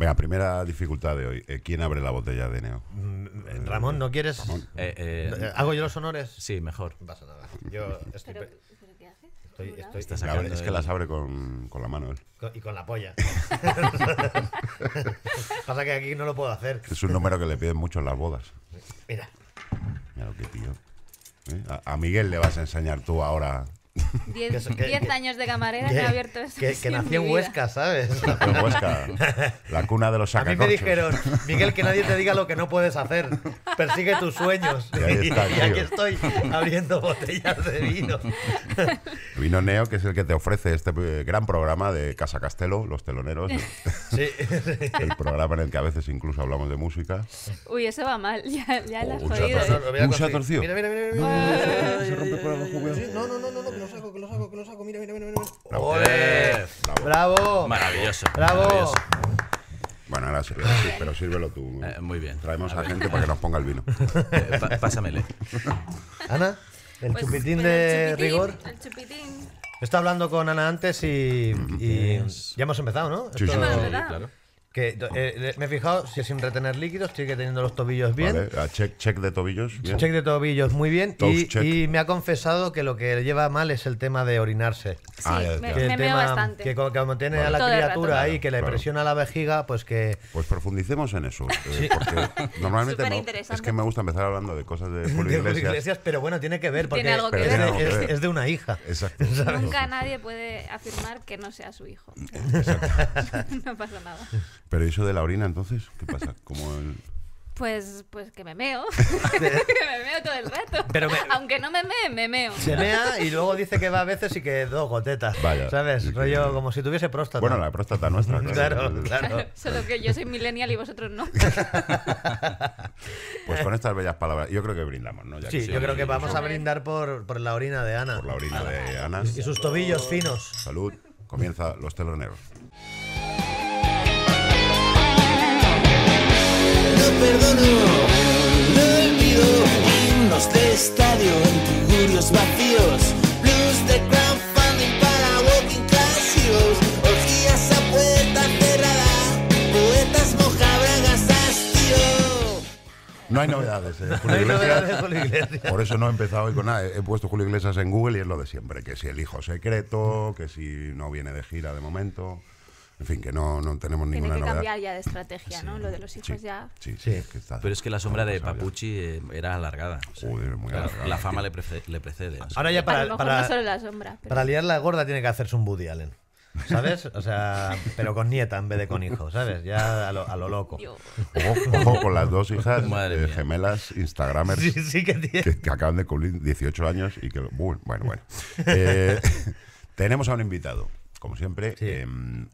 Venga, primera dificultad de hoy. Eh, ¿Quién abre la botella de Neo? Mm, Ramón, ¿no quieres? Eh, eh, Eh, ¿Hago yo los honores? sí, mejor. No pasa nada. Yo estoy, Pero, pe- ¿pero qué hace? estoy, Hola. estoy- Está La sacando abre- es que las abre con, con la mano él. y con la polla. pasa que aquí no lo puedo hacer. Es un número que le piden mucho en las bodas. Mira. Mira lo que tío. ¿Eh? A, a Miguel le vas a enseñar tú ahora. Diez, Que eso- diez que- años de camarera que, Que, he abierto esto. que- mi en. Huesca, ¿sabes? En Huesca, la cuna de los A mí me sacacorchos. dijeron, Miguel, que nadie te diga lo que no puedes hacer. Persigue tus sueños. Y ahí está, y tío. aquí estoy abriendo botellas de vino. Vino Neo, que es el que te ofrece este eh, gran programa de Casa Castelo, Los Teloneros. Sí. el programa en el que a veces incluso hablamos de música. Uy, eso va mal. Ya, ya la has un jodido. chato-. Lo voy a Un se ha conseguir. torcido. Mira, mira, mira. mira. No, no, no, no, saco, que lo saco, que lo saco. Mira, mira, mira. mira. Bravo. ¡Ole! Bravo. ¡Bravo! Maravilloso. ¡Bravo! maravilloso. Bueno, ahora sí, ahora sí, pero sírvelo tú. Eh, muy bien. Traemos a gente para que nos ponga el vino. Eh, pásamele. Ana, el Pues, chupitín de el chupitín, rigor. El chupitín. Está hablando con Ana antes y, y Es- ya hemos empezado, ¿no? Sí, sí. Sí, claro. Que, eh, me he fijado si sin retener líquidos, sigue teniendo los tobillos bien. Vale, a check, check de tobillos. Bien. Check de tobillos muy bien. Y, y me ha confesado que lo que lleva mal es el tema de orinarse. Sí, Ah, ya, me, ya. Que me meo tema bastante. que como, tiene Vale. a la Todo criatura rato. ahí que le Claro. presiona la vejiga, pues que Pues profundicemos en eso. eh, Porque normalmente no, es que me gusta empezar hablando de cosas de Julio Iglesias. Iglesias, pero bueno, tiene que ver porque Tiene algo que es, ver. de, Tiene algo que es- ver. es de una hija. Exacto. Nunca nadie puede afirmar que no sea su hijo. no pasa nada. Pero eso de la orina, entonces, ¿qué pasa? Como el... Pues, pues que me meo. que me meo todo el rato. Pero me- Aunque no me mee, me meo. Se mea y luego dice que va a veces y que dos gotetas. Vaya. ¿Sabes? Rollo como si tuviese próstata. Bueno, la próstata nuestra. Claro, claro. Solo que yo soy millennial y vosotros no. Pues con estas bellas palabras, yo creo que brindamos, ¿no? Ya Sí, que yo creo que vamos a brindar por, por la orina de Ana. Por la orina de Ana. Y sus tobillos finos. Salud. Comienza Los Teloneros. Perdono, no olvido himnos de estadio en tugurios vacíos, blues de crowdfunding para walking class heroes, orgías a puerta cerrada, poetas mojabragas hastío. No hay novedades, ¿eh? Julio Iglesias. Julio Iglesias. Por eso no he empezado hoy con nada. He puesto Julio Iglesias en Google y es lo de siempre. Que si el hijo secreto, que si no viene de gira de momento. En fin, que no, no tenemos Tiene ninguna que novedad. cambiar ya de estrategia, ¿no? Lo de los hijos Sí, ya. sí, Sí. sí, es que está- Pero es que la sombra de. Papuchi eh, era alargada. O sea, Joder, muy claro, alargada. La fama le, prece- le precede. o sea. Ahora ya a para, lo mejor para, no solo la sombra. Pero... para liar la gorda tiene que hacerse un Woody Allen. ¿Sabes? O sea, pero con nieta en vez de con hijo, ¿sabes? Ya a lo, a lo loco. Ojo, ojo con las dos hijas Madre eh, gemelas Instagramers Sí, sí que tiene. que, que acaban de cumplir 18 años y que... Bueno, bueno. bueno. Eh, tenemos a un invitado, como siempre. Sí. Eh,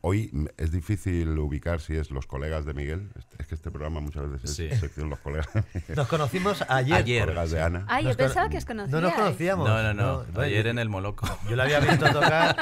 hoy es difícil ubicar si es los colegas de Miguel. Es- que este programa muchas veces Sí. es sección los colegas, Nos conocimos ayer. Ayer. colegas de Ana. Ay, Nos yo pensaba que os conocíais. No nos conocíamos. No, no, no. No, Ayer en el Moloco. Yo la había visto tocar,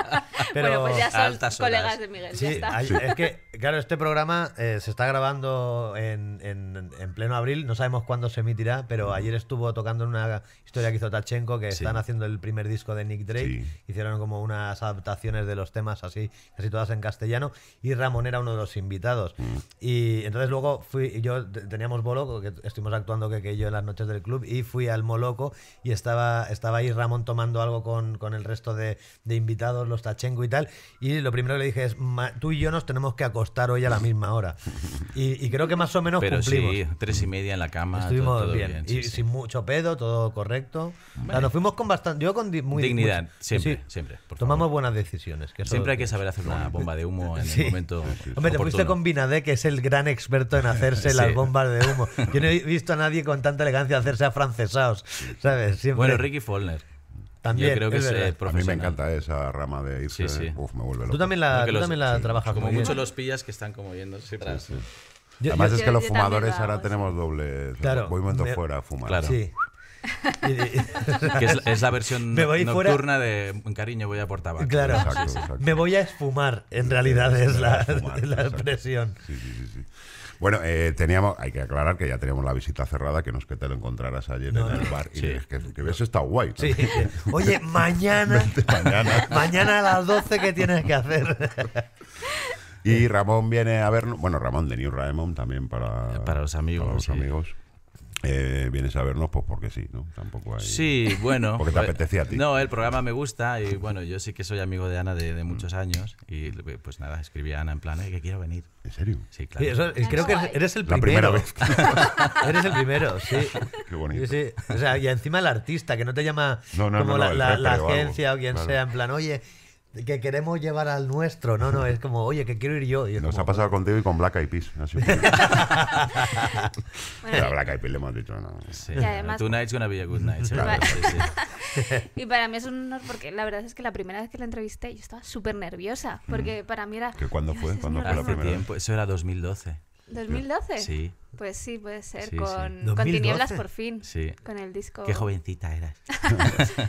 pero... Bueno, pues ya son altas horas. colegas de Miguel. ya Sí, está. hay- es que, claro, este programa eh, se está grabando en, en- en pleno abril, no sabemos cuándo se emitirá, pero ayer estuvo tocando en una historia que hizo Tachenko, que Sí. están haciendo el primer disco de Nick Drake, Sí. hicieron como unas adaptaciones de los temas así, casi todas en castellano, y Ramón era uno de los invitados. Mm. Y entonces luego fui, yo te- teníamos bolo, que estuvimos actuando que, que yo en las noches del club, y fui al Moloco y estaba, estaba ahí Ramón tomando algo con, con el resto de, de invitados, los Tachenko y tal, y lo primero que le dije es, "Ma- tú y yo nos tenemos que acostar hoy a la misma hora. Y, y creo que más o menos Pero cumplimos. sí, tres y media en la cama. Estuvimos todo, todo bien, sí, y sí. sin mucho pedo, todo correcto. O sea, nos fuimos con bastante. Yo con muy Dignidad, siempre, sí. siempre, por Tomamos favor. buenas decisiones. que eso- Siempre hay que saber hacer una bomba de humo en Sí. el momento. Hombre, te fuiste con Binadé, que es el gran experto en hacerse Sí. las bombas de humo. Yo no he visto a nadie con tanta elegancia hacerse afrancesados, ¿sabes? Siempre. Bueno, Ricky Follner. También, Yo creo que es es, eh, A mí me encanta esa rama de irse. Sí, sí. Uf, me vuelve loco. Tú también la, tú los- también la sí, trabajas Como bien. mucho los pillas que están como yéndose atrás. Además yo- es que yo- los yo fumadores ahora tenemos doble Claro, movimiento me- fuera a fumar. Claro. Sí. Que es, es la versión Me voy fuera- nocturna de cariño, voy a por tabaco. Claro. Exacto, exacto. Me voy a esfumar, en realidad es la, Me fumar, la expresión. Sí, sí, sí, sí. Bueno, eh, teníamos, hay que aclarar que ya teníamos la visita cerrada, que no es que te lo encontraras ayer en el bar y Sí. es que, que hubiese estado guay. ¿no? Sí. Oye, mañana, Mañana. mañana a las 12, ¿qué tienes que hacer? Y Ramón viene a vernos, bueno, Ramón de New Raymond también para, Para los amigos, para los sí. amigos. Eh, vienes a vernos pues porque sí, ¿no? Tampoco hay... Sí, bueno. Porque te pues, apetecía a ti. No, el programa me gusta y bueno, yo sí que soy amigo de Ana de, de muchos años y pues nada, escribí a Ana en plan, "Eh, que quiero venir. ¿En serio? Sí, claro. Sí, eso- y creo que eres el La primero. primera vez. Eres el primero, sí. Qué bonito. Sí, sí. O sea, y encima el artista, que no te llama No, no, como no, la, la- la agencia o quien claro. sea, en plan, oye, que queremos llevar al nuestro. No, no, es como, oye, que quiero ir yo. Nos como, ha pasado contigo y con Black Eyed Peas. Ha sido- Bueno, a Black Eyed Peas le hemos dicho, no. Sí. Y además- Tonight's gonna be a good night. Claro. Y para mí es un honor porque la verdad es que la primera vez que la entrevisté yo estaba súper nerviosa. Porque para mí era. ¿Que cuándo "Dios, fue? ¿Cuándo fue la Hace Raymond". primera vez? tiempo, eso era 2012. ¿2012? Sí, Pues sí, puede ser. Sí, sí. con, con 2012. Tinieblas por fin. sí. Con el disco. Qué jovencita eras.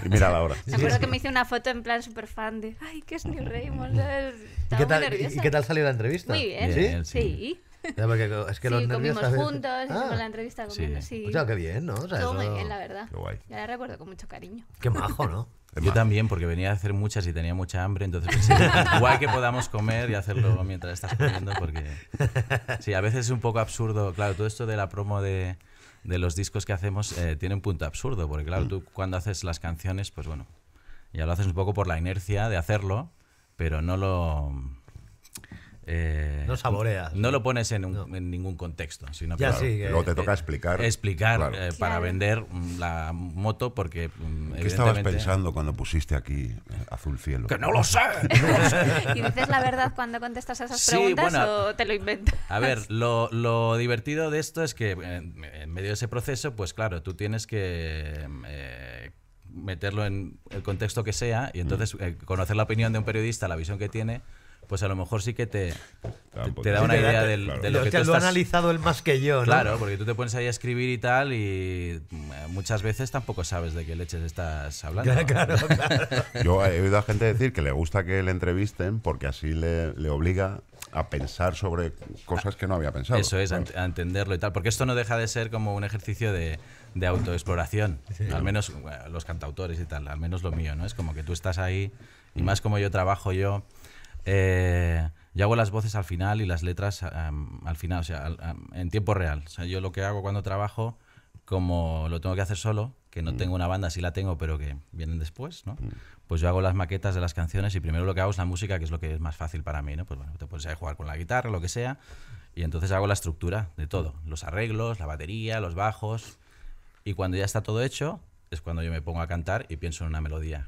Y mira la hora. Me acuerdo que me hice una foto en plan súper fan de. Ay, que es New Raymond. ¿sabes? ¿Y Estaba qué, muy tal, nerviosa. y qué tal salió la entrevista? Muy bien. Bien, ¿Sí? Sí. Ya, porque es que los sí, nervios comimos a veces- juntos, hicimos Ah, la entrevista Sí. comiendo. Sí. O sea, qué bien, ¿no? O sea, Todo muy eso- bien, la verdad. Qué guay. Ya la recuerdo con mucho cariño. Qué majo, ¿no? Yo también, porque venía a hacer muchas y tenía mucha hambre, entonces pensé, guay que podamos comer y hacerlo mientras estás comiendo, porque sí, a veces es un poco absurdo, claro, todo esto de la promo de, de los discos que hacemos eh, tiene un punto absurdo, porque claro, tú cuando haces las canciones, pues bueno, ya lo haces un poco por la inercia de hacerlo, pero no lo... eh, No saboreas. No lo pones en, un- No. en ningún contexto, sino Ya que sí, que- Luego te toca explicar. explicar Claro. eh, para Claro. vender mm, la moto porque mm, ¿Qué estabas pensando cuando pusiste aquí eh, azul cielo? ¡Que no lo sé! ¿Y dices la verdad cuando contestas a esas Sí, preguntas bueno, o te lo inventas? A ver, lo, lo divertido de esto es que en, en medio de ese proceso, pues claro, tú tienes que eh, meterlo en el contexto que sea y entonces eh, conocer la opinión de un periodista, la visión que tiene, pues a lo mejor sí que te, Te da te, una idea del- claro. de lo que tú lo ha analizado él más que yo, ¿no? Claro, porque tú te pones ahí a escribir y tal y mm, muchas veces tampoco sabes de qué leches estás hablando. Claro, claro. Yo he oído a gente decir que le gusta que le entrevisten porque así le, le obliga a pensar sobre cosas que no había pensado. Eso es, a, Claro. ent- a entenderlo y tal. Porque esto no deja de ser como un ejercicio de, de autoexploración. Al menos bueno, los cantautores y tal, al menos lo mío, ¿no? Es como que tú estás ahí y más como yo trabajo yo. Eh, yo hago las voces al final y las letras am, al final, o sea, al- am, en tiempo real. O sea, yo lo que hago cuando trabajo, como lo tengo que hacer solo, que no tengo una banda, sí la tengo, pero que vienen después, ¿no? Pues yo hago las maquetas de las canciones y primero lo que hago es la música, que es lo que es más fácil para mí, ¿no? Pues bueno, te puedes jugar con la guitarra, lo que sea, y entonces hago la estructura de todo, los arreglos, la batería, los bajos, y cuando ya está todo hecho, es cuando yo me pongo a cantar y pienso en una melodía.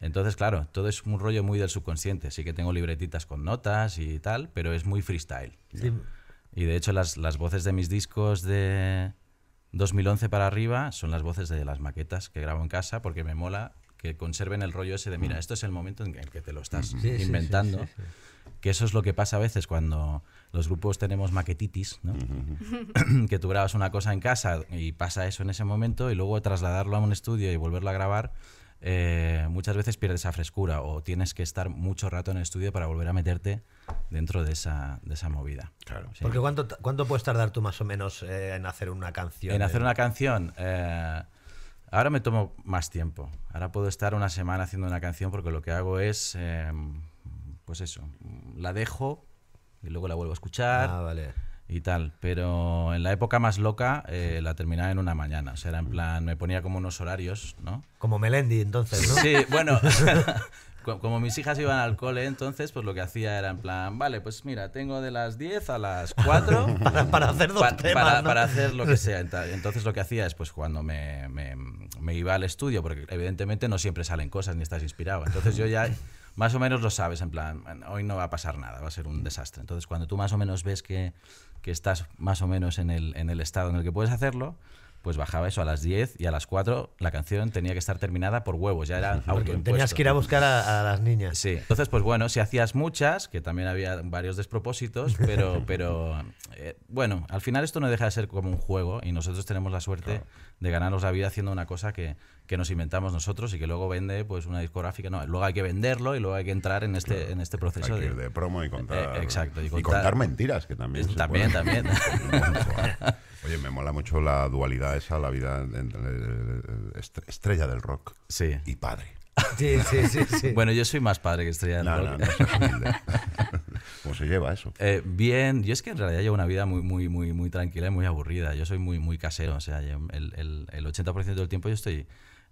Entonces, claro, todo es un rollo muy del subconsciente. Sí que tengo libretitas con notas y tal, pero es muy freestyle. Sí. Y de hecho, las, las voces de mis discos de 2011 para arriba son las voces de las maquetas que grabo en casa porque me mola que conserven el rollo ese de, mira, esto es el momento en el que te lo estás Sí, inventando. sí. Que eso es lo que pasa a veces cuando los grupos tenemos maquetitis, ¿no? que tú grabas una cosa en casa y pasa eso en ese momento y luego trasladarlo a un estudio y volverlo a grabar, eh, muchas veces pierdes esa frescura o tienes que estar mucho rato en el estudio para volver a meterte dentro de esa, de esa movida. Claro. Sí. Porque ¿cuánto, ¿cuánto puedes tardar tú más o menos eh, en hacer una canción? En hacer una canción, eh, ahora me tomo más tiempo. Ahora puedo estar una semana haciendo una canción porque lo que hago es, eh, pues eso, la dejo y luego la vuelvo a escuchar Ah, vale. Y tal. Pero en la época más loca eh, la terminaba en una mañana. O sea, era en plan, me ponía como unos horarios, ¿no? Como Melendi, entonces, ¿no? Sí, bueno, como mis hijas iban al cole, entonces, pues lo que hacía era en plan, vale, pues mira, tengo de las 10 a las 4 Para, para hacer dos pa- temas, para, ¿no? para hacer lo que sea. Entonces lo que hacía es, pues cuando me, me- me iba al estudio, porque evidentemente no siempre salen cosas ni estás inspirado. Entonces yo ya más o menos lo sabes, en plan, "Bueno, hoy no va a pasar nada, va a ser un desastre. Entonces cuando tú más o menos ves que, que estás más o menos en el, en el estado en el que puedes hacerlo, pues bajaba eso a las 10 y a las 4 la canción tenía que estar terminada por huevos, ya era Porque tenías que ir a buscar a, a las niñas. Sí, entonces pues bueno, si hacías muchas, que también había varios despropósitos, pero, pero eh, bueno, al final esto no deja de ser como un juego y nosotros tenemos la suerte de ganarnos la vida haciendo una cosa que, que nos inventamos nosotros y que luego vende pues una discográfica. No, luego hay que venderlo y luego hay que entrar en este, en este proceso Hay que de... ir de promo y contar. Eh, exacto, y Y contar- mentiras, que también. se También, puede. también. Oye, me mola mucho la dualidad esa, la vida entre eh, est- estrella del rock Sí. y padre. Sí, sí, sí. sí. Bueno, yo soy más padre que estrella del No, rock. no, no. ¿Cómo se lleva eso? Eh, bien, yo es que en realidad llevo una vida muy, muy, muy, muy tranquila y muy aburrida. Yo soy muy, muy casero. O sea, el, el, el 80% del tiempo yo estoy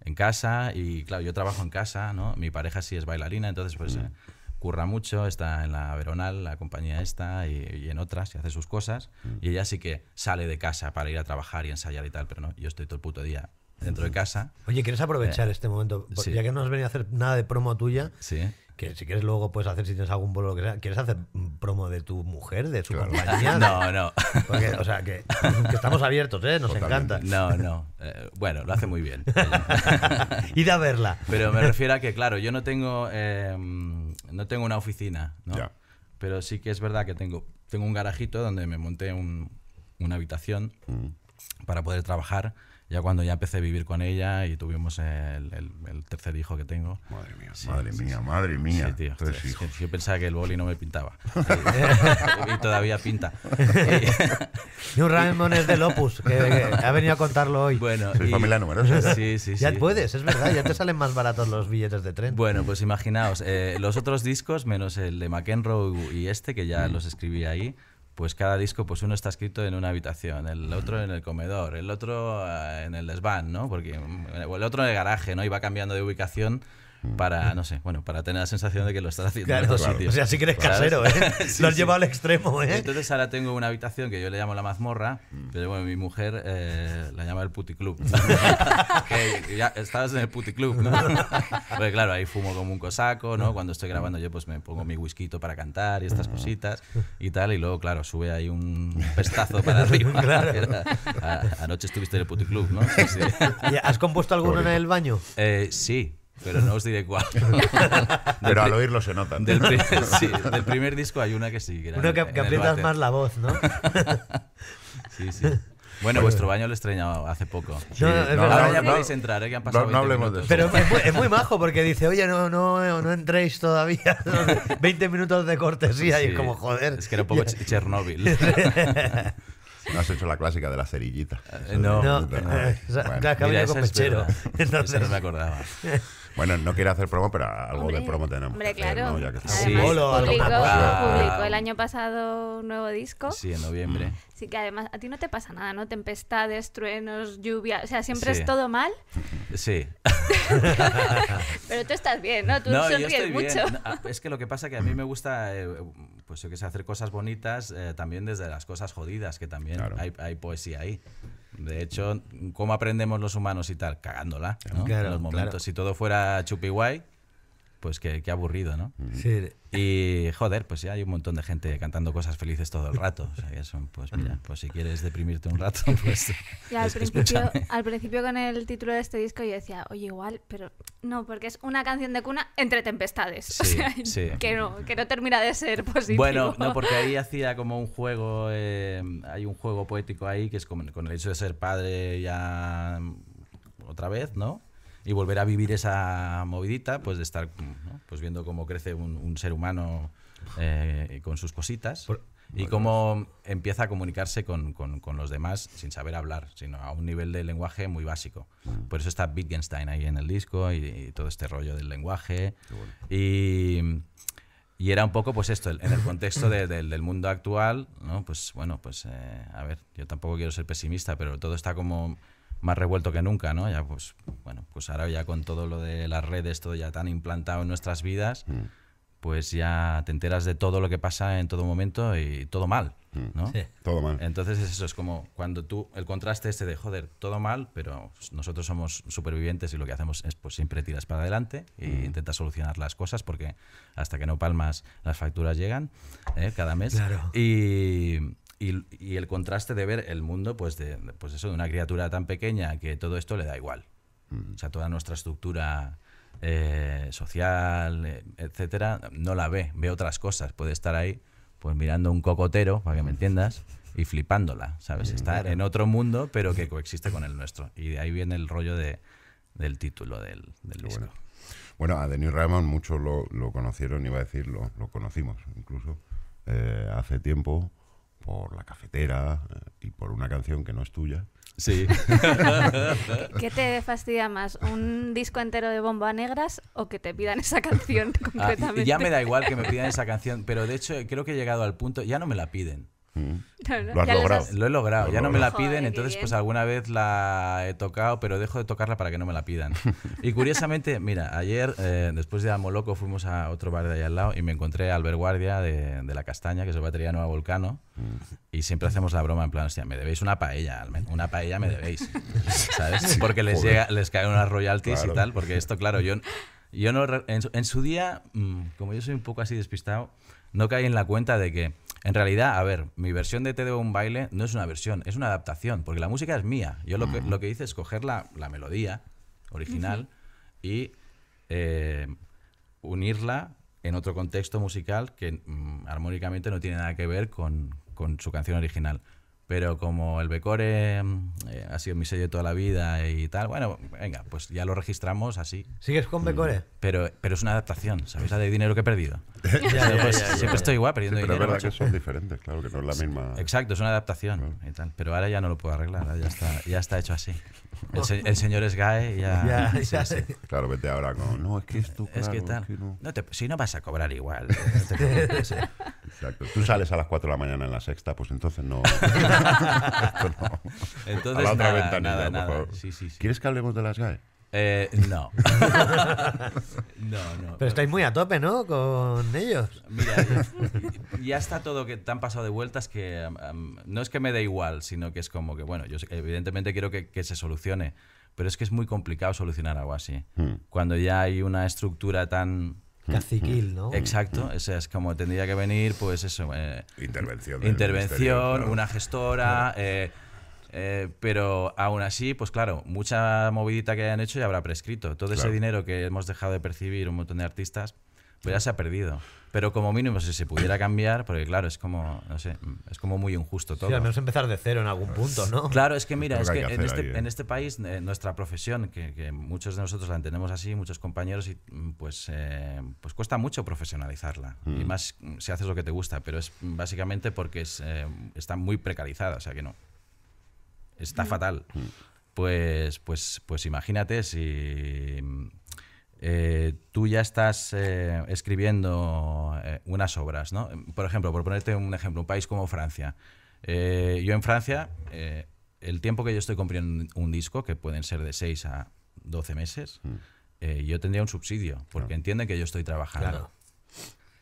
en casa y, claro, yo trabajo en casa, ¿no? Mi pareja sí es bailarina, entonces, pues, eh, curra mucho, está en la Veronal, la compañía esta, y, y en otras, y hace sus cosas. Y ella sí que sale de casa para ir a trabajar y ensayar y tal, pero no, yo estoy todo el puto día dentro de casa. Oye, ¿quieres aprovechar este momento? Sí. Ya que no has venido a hacer nada de promo tuya, Sí. que si quieres luego puedes hacer si tienes algún bolo lo que sea. ¿Quieres hacer mm, promo de tu mujer, de su Claro. compañía? No, no. Porque, o sea, que, que estamos abiertos, ¿eh? Nos Totalmente. encanta. No, no. Eh, bueno, lo hace muy bien. Ir a verla. Pero me refiero a que, claro, yo no tengo, eh, no tengo una oficina, ¿no? Ya. Pero sí que es verdad que tengo, tengo un garajito donde me monté un- una habitación para poder trabajar. Ya cuando ya empecé a vivir con ella y tuvimos el, el- el tercer hijo que tengo. Madre mía, madre mía, madre mía. Sí, tío. Tres hijos. Yo pensaba que el boli no me pintaba. y todavía pinta. New Ramón es del Opus, que, que ha venido a contarlo hoy. bueno, Soy y- familia numerosa. Sí, sí, sí. ya puedes, es verdad, ya te salen más baratos los billetes de tren. Bueno, pues imaginaos, eh, los otros discos, menos el de McEnroe y este, que ya los escribí ahí, pues cada disco, pues uno está escrito en una habitación, el otro en el comedor, el otro eh, en el desván, ¿no? Porque, o el otro en el garaje, ¿no? Y va cambiando de ubicación para, no sé, bueno, para tener la sensación de que lo estás haciendo en Claro, otro sitio. o sea, sí que eres casero, ¿eh? Sí, lo has sí. llevado al extremo, ¿eh? Entonces ahora tengo una habitación que yo le llamo la mazmorra, pero bueno, mi mujer eh, la llama el puticlub. que ya estabas en el puticlub, ¿no? Porque claro, ahí fumo como un cosaco, ¿no? Cuando estoy grabando yo pues me pongo mi whisky para cantar y estas cositas y tal, y luego claro, sube ahí un pestazo para arriba. Claro. Era- a- anoche estuviste en el puticlub, ¿no? Sí, sí. ¿Y ¿Has compuesto alguno en el baño? Eh, sí, pero no os diré cuál. Pero al oírlo se nota. Del, pri- sí, del primer disco hay una que sí. que Uno que, que aprietas más la voz, ¿no? Sí, sí. Bueno, vuestro baño lo he estreñado hace poco. No, no, es no. Ahora ya no, podéis entrar, ¿eh? que han pasado no 20 hablemos de minutos. Pero es muy, es muy majo porque dice, oye, no, no, no entréis todavía. 20 minutos de cortesía y Sí, es como, joder. Es que era un poco Ch- Chernóbil. No has hecho la clásica de la cerillita. Eh, no. No, no, eh, bueno. Mira, con esa es mechero. verdad. Entonces, Esa no me acordaba. Bueno, no quiere hacer promo, pero algo Hombre, de promo tenemos. Hombre, hacer, claro. ¿no? Ya que estamos. Sí. Bolo, publicó, publicó el año pasado un nuevo disco. Sí, en noviembre. Sí, que además a ti no te pasa nada, ¿no? Tempestades, truenos, lluvia, o sea, siempre Sí. es todo mal, Sí. pero tú estás bien, ¿no? Tú No, yo sonríes estoy mucho. No, ah, Es que lo que pasa que a mí me gusta, eh, pues yo que sé, hacer cosas bonitas eh, también desde las cosas jodidas, que también Claro. hay, hay poesía ahí. De hecho, ¿cómo aprendemos los humanos y tal? Cagándola, ¿no? Claro, en los momentos. claro. Si todo fuera chupi guay, pues qué, qué aburrido, ¿no? sí. Y joder, pues ya hay un montón de gente cantando cosas felices todo el rato. O sea, que son, pues mira, pues si quieres deprimirte un rato, pues. Y al es- principio, al principio con el título de este disco yo decía, oye, igual, pero no, porque es una canción de cuna entre tempestades. o sea, sí. Que, no, que no termina de ser positivo. Bueno, no, porque ahí hacía como un juego, eh, hay un juego poético ahí que es con, con el hecho de ser padre ya otra vez, ¿no? Y volver a vivir esa movidita, pues de estar ¿no? pues viendo cómo crece un, un ser humano eh, con sus cositas. Por- y cómo empieza a comunicarse con, con- con los demás sin saber hablar, sino a un nivel de lenguaje muy básico. Por eso está Wittgenstein ahí en el disco y, y todo este rollo del lenguaje. Y, y era un poco, pues esto, en el contexto de- del- del mundo actual, ¿no? Pues bueno, pues eh, a ver, yo tampoco quiero ser pesimista, pero todo está como más revuelto que nunca, ¿no? Ya pues, bueno, pues ahora ya con todo lo de las redes, todo ya tan implantado en nuestras vidas, pues ya te enteras de todo lo que pasa en todo momento y todo mal, ¿no? Sí. Todo mal. Entonces eso es como cuando tú, el contraste este de, joder, todo mal, pero nosotros somos supervivientes y lo que hacemos es pues siempre tiras para adelante e intentas solucionar las cosas porque hasta que no palmas las facturas llegan ¿eh? cada mes. Claro. Y, y- y el contraste de ver el mundo, pues de, pues eso, de una criatura tan pequeña que todo esto le da igual. O sea, toda nuestra estructura eh, social, eh, etcétera, no la ve, ve otras cosas. Puede estar ahí, pues mirando un cocotero, para que me entiendas, y flipándola, ¿sabes? Estar en otro mundo, pero que coexiste con el nuestro. Y de ahí viene el rollo de, del título del, del disco. bueno. Bueno, a Denis Raymond muchos lo, lo conocieron, iba a decir, lo, lo conocimos incluso eh, hace tiempo por la cafetera eh, y por una canción que no es tuya. Sí. ¿Qué te fastidia más? ¿Un disco entero de bomba negras o que te pidan esa canción Ah, concretamente? ya me da igual que me pidan esa canción, pero de hecho creo que he llegado al punto, ya no me la piden. Mm. Lo has ya logrado. has- Lo he logrado, Lo ya no me la piden, Joder, entonces pues alguna vez la he tocado, pero dejo de tocarla para que no me la pidan. Y curiosamente, mira, ayer eh, después de Amo Loco fuimos a otro bar de ahí al lado y me encontré a Albert Guardia de, de La Castaña, que es el batería Nueva Volcano, y siempre hacemos la broma en plan, hostia, me debéis una paella, una paella me debéis, ¿sabes? Porque les, Joder. llega, les caen unas royalties Claro. y tal, porque esto, claro, yo, yo no, en, su- en su día, mm, como yo soy un poco así despistado, no caí en la cuenta de que, en realidad, a ver, mi versión de Te debo un baile no es una versión, es una adaptación, porque la música es mía. Yo lo que, lo que hice es coger la, la melodía original y eh, unirla en otro contexto musical que mm, armónicamente no tiene nada que ver con, con su canción original. Pero como el Becore mm, eh, ha sido mi sello de toda la vida y tal, bueno, venga, pues ya lo registramos así. ¿Sigues con Becore? Pero, pero es una adaptación, ¿sabes? La de dinero que he perdido. Ya, ya, Pues ya, ya, siempre ya. estoy igual Sí, perdiendo pero es dinero. verdad que son diferentes, claro, que no es la misma. Exacto, es una adaptación y tal. Pero ahora ya no lo puedo arreglar, ya está, ya está hecho así. El, se- el señor Sgae ya... Ya, sí, ya. sí. Claro, vete ahora con. No, es que esto. Es que claro, tal. que no". No te- si no vas a cobrar igual. no te preocupes. Exacto. Tú sales a las 4 de la mañana en la sexta, pues entonces no. No. Entonces, a la otra nada, ventanilla, nada, por nada. favor. Sí, sí, sí. ¿Quieres que hablemos de las GAE? Eh, no. no, no. Pero estáis muy a tope, ¿no? Con ellos. Mira, ya, ya está todo que te han pasado de vueltas que no es que me dé igual, sino que es como que, bueno, yo evidentemente quiero que, que se solucione, pero es que es muy complicado solucionar algo así. Hmm. Cuando ya hay una estructura tan... Caciquil, ¿no? Exacto, o sea, es como tendría que venir, pues eso, eh, Intervención. intervención, una gestora, eh, eh, pero aún así, pues claro, mucha movidita que hayan hecho ya habrá prescrito. Todo ese Claro. dinero que hemos dejado de percibir un montón de artistas, pues ya se ha perdido. Pero como mínimo, si se pudiera cambiar, porque claro, es como, no sé, es como muy injusto todo. Sí, al menos empezar de cero en algún punto, ¿no? Claro, es que mira, es que que en, este, ahí, ¿eh? en este país, eh, nuestra profesión, que, que muchos de nosotros la entendemos así, muchos compañeros, y mm, pues, eh, pues cuesta mucho profesionalizarla. Mm. Y más si haces lo que te gusta, pero es básicamente porque es, eh, está muy precarizada, o sea que no. Está fatal. Mm. Pues, pues, pues imagínate si mm, eh, tú ya estás eh, escribiendo eh, unas obras, ¿no? Por ejemplo, por ponerte un ejemplo, un país como Francia. Eh, yo en Francia, eh, el tiempo que yo estoy componiendo un- disco, que pueden ser de 6 a 12 meses, eh, yo tendría un subsidio, porque Claro. entienden que yo estoy trabajando. Claro.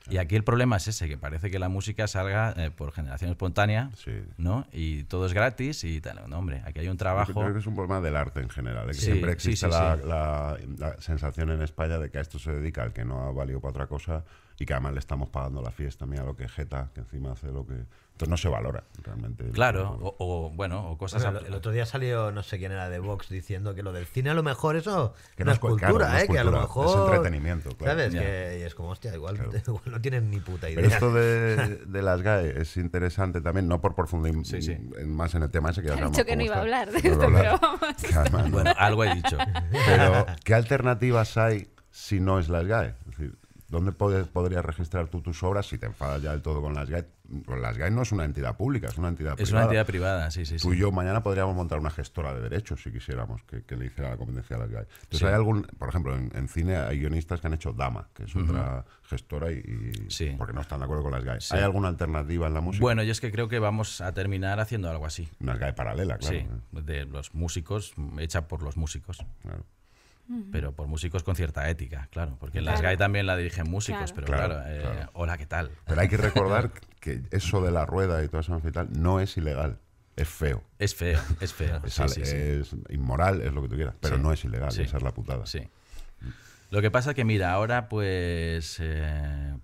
Y aquí el problema es ese, que parece que la música salga eh, por generación espontánea, Sí. ¿no? Y todo es gratis y tal. No, hombre, aquí hay un Yo trabajo... Creo que es un problema del arte en general. ¿eh? Que Sí, siempre existe sí, la, sí. la- la sensación en España de que a esto se dedica el que no ha valido para otra cosa y que además le estamos pagando la fiesta. Mira lo que Jeta, que encima hace lo que. Entonces no se valora realmente. Claro, o, o, bueno, o cosas... Bueno, el, el otro día salió no sé quién era de Vox diciendo que lo del cine a lo mejor eso Que no no es es cu- cultura, claro, no es ¿eh? que a lo cultura, es mejor entretenimiento, claro. ¿Sabes? Que, y es como, hostia, igual, igual no tienen ni puta idea. Pero esto de, de las GAE es interesante también, no por profundizar Sí, sí. en- más en el tema ese que ya sabemos dicho que no iba a hablar de esto, pero vamos. Que además no. Bueno, algo he dicho. Pero, ¿qué alternativas hay si no es las GAE? Es ¿dónde pod- podrías registrar tú tus obras si te enfadas ya del todo con las GAE? Pues las GAE no es una entidad pública, es una entidad Es privada. una entidad privada, sí, sí, Tú sí. y yo mañana podríamos montar una gestora de derechos si quisiéramos que, que le hiciera la competencia a las GAE. Entonces Sí. hay algún, por ejemplo, en, en cine hay guionistas que han hecho Dama, que es otra gestora y, y- Sí. porque no están de acuerdo con las GAE. ¿Hay alguna alternativa en la música? Bueno, yo es que creo que vamos a terminar haciendo algo así. Una GAE paralela, claro. sí, ¿eh? de los músicos, hecha por los músicos. Claro. Pero por músicos con cierta ética, claro. Porque en las Claro. GAE también la dirigen músicos, Claro. pero Claro, claro, eh, claro. hola, ¿qué tal? Pero hay que recordar que eso de la rueda y todo eso y tal no es ilegal, es feo. Es feo, es feo. Es, sí, ale- sí, sí. es inmoral, es lo que tú quieras, pero Sí. no es ilegal, Sí. esa es la putada. Sí. Lo que pasa es que, mira, ahora, pues, eh,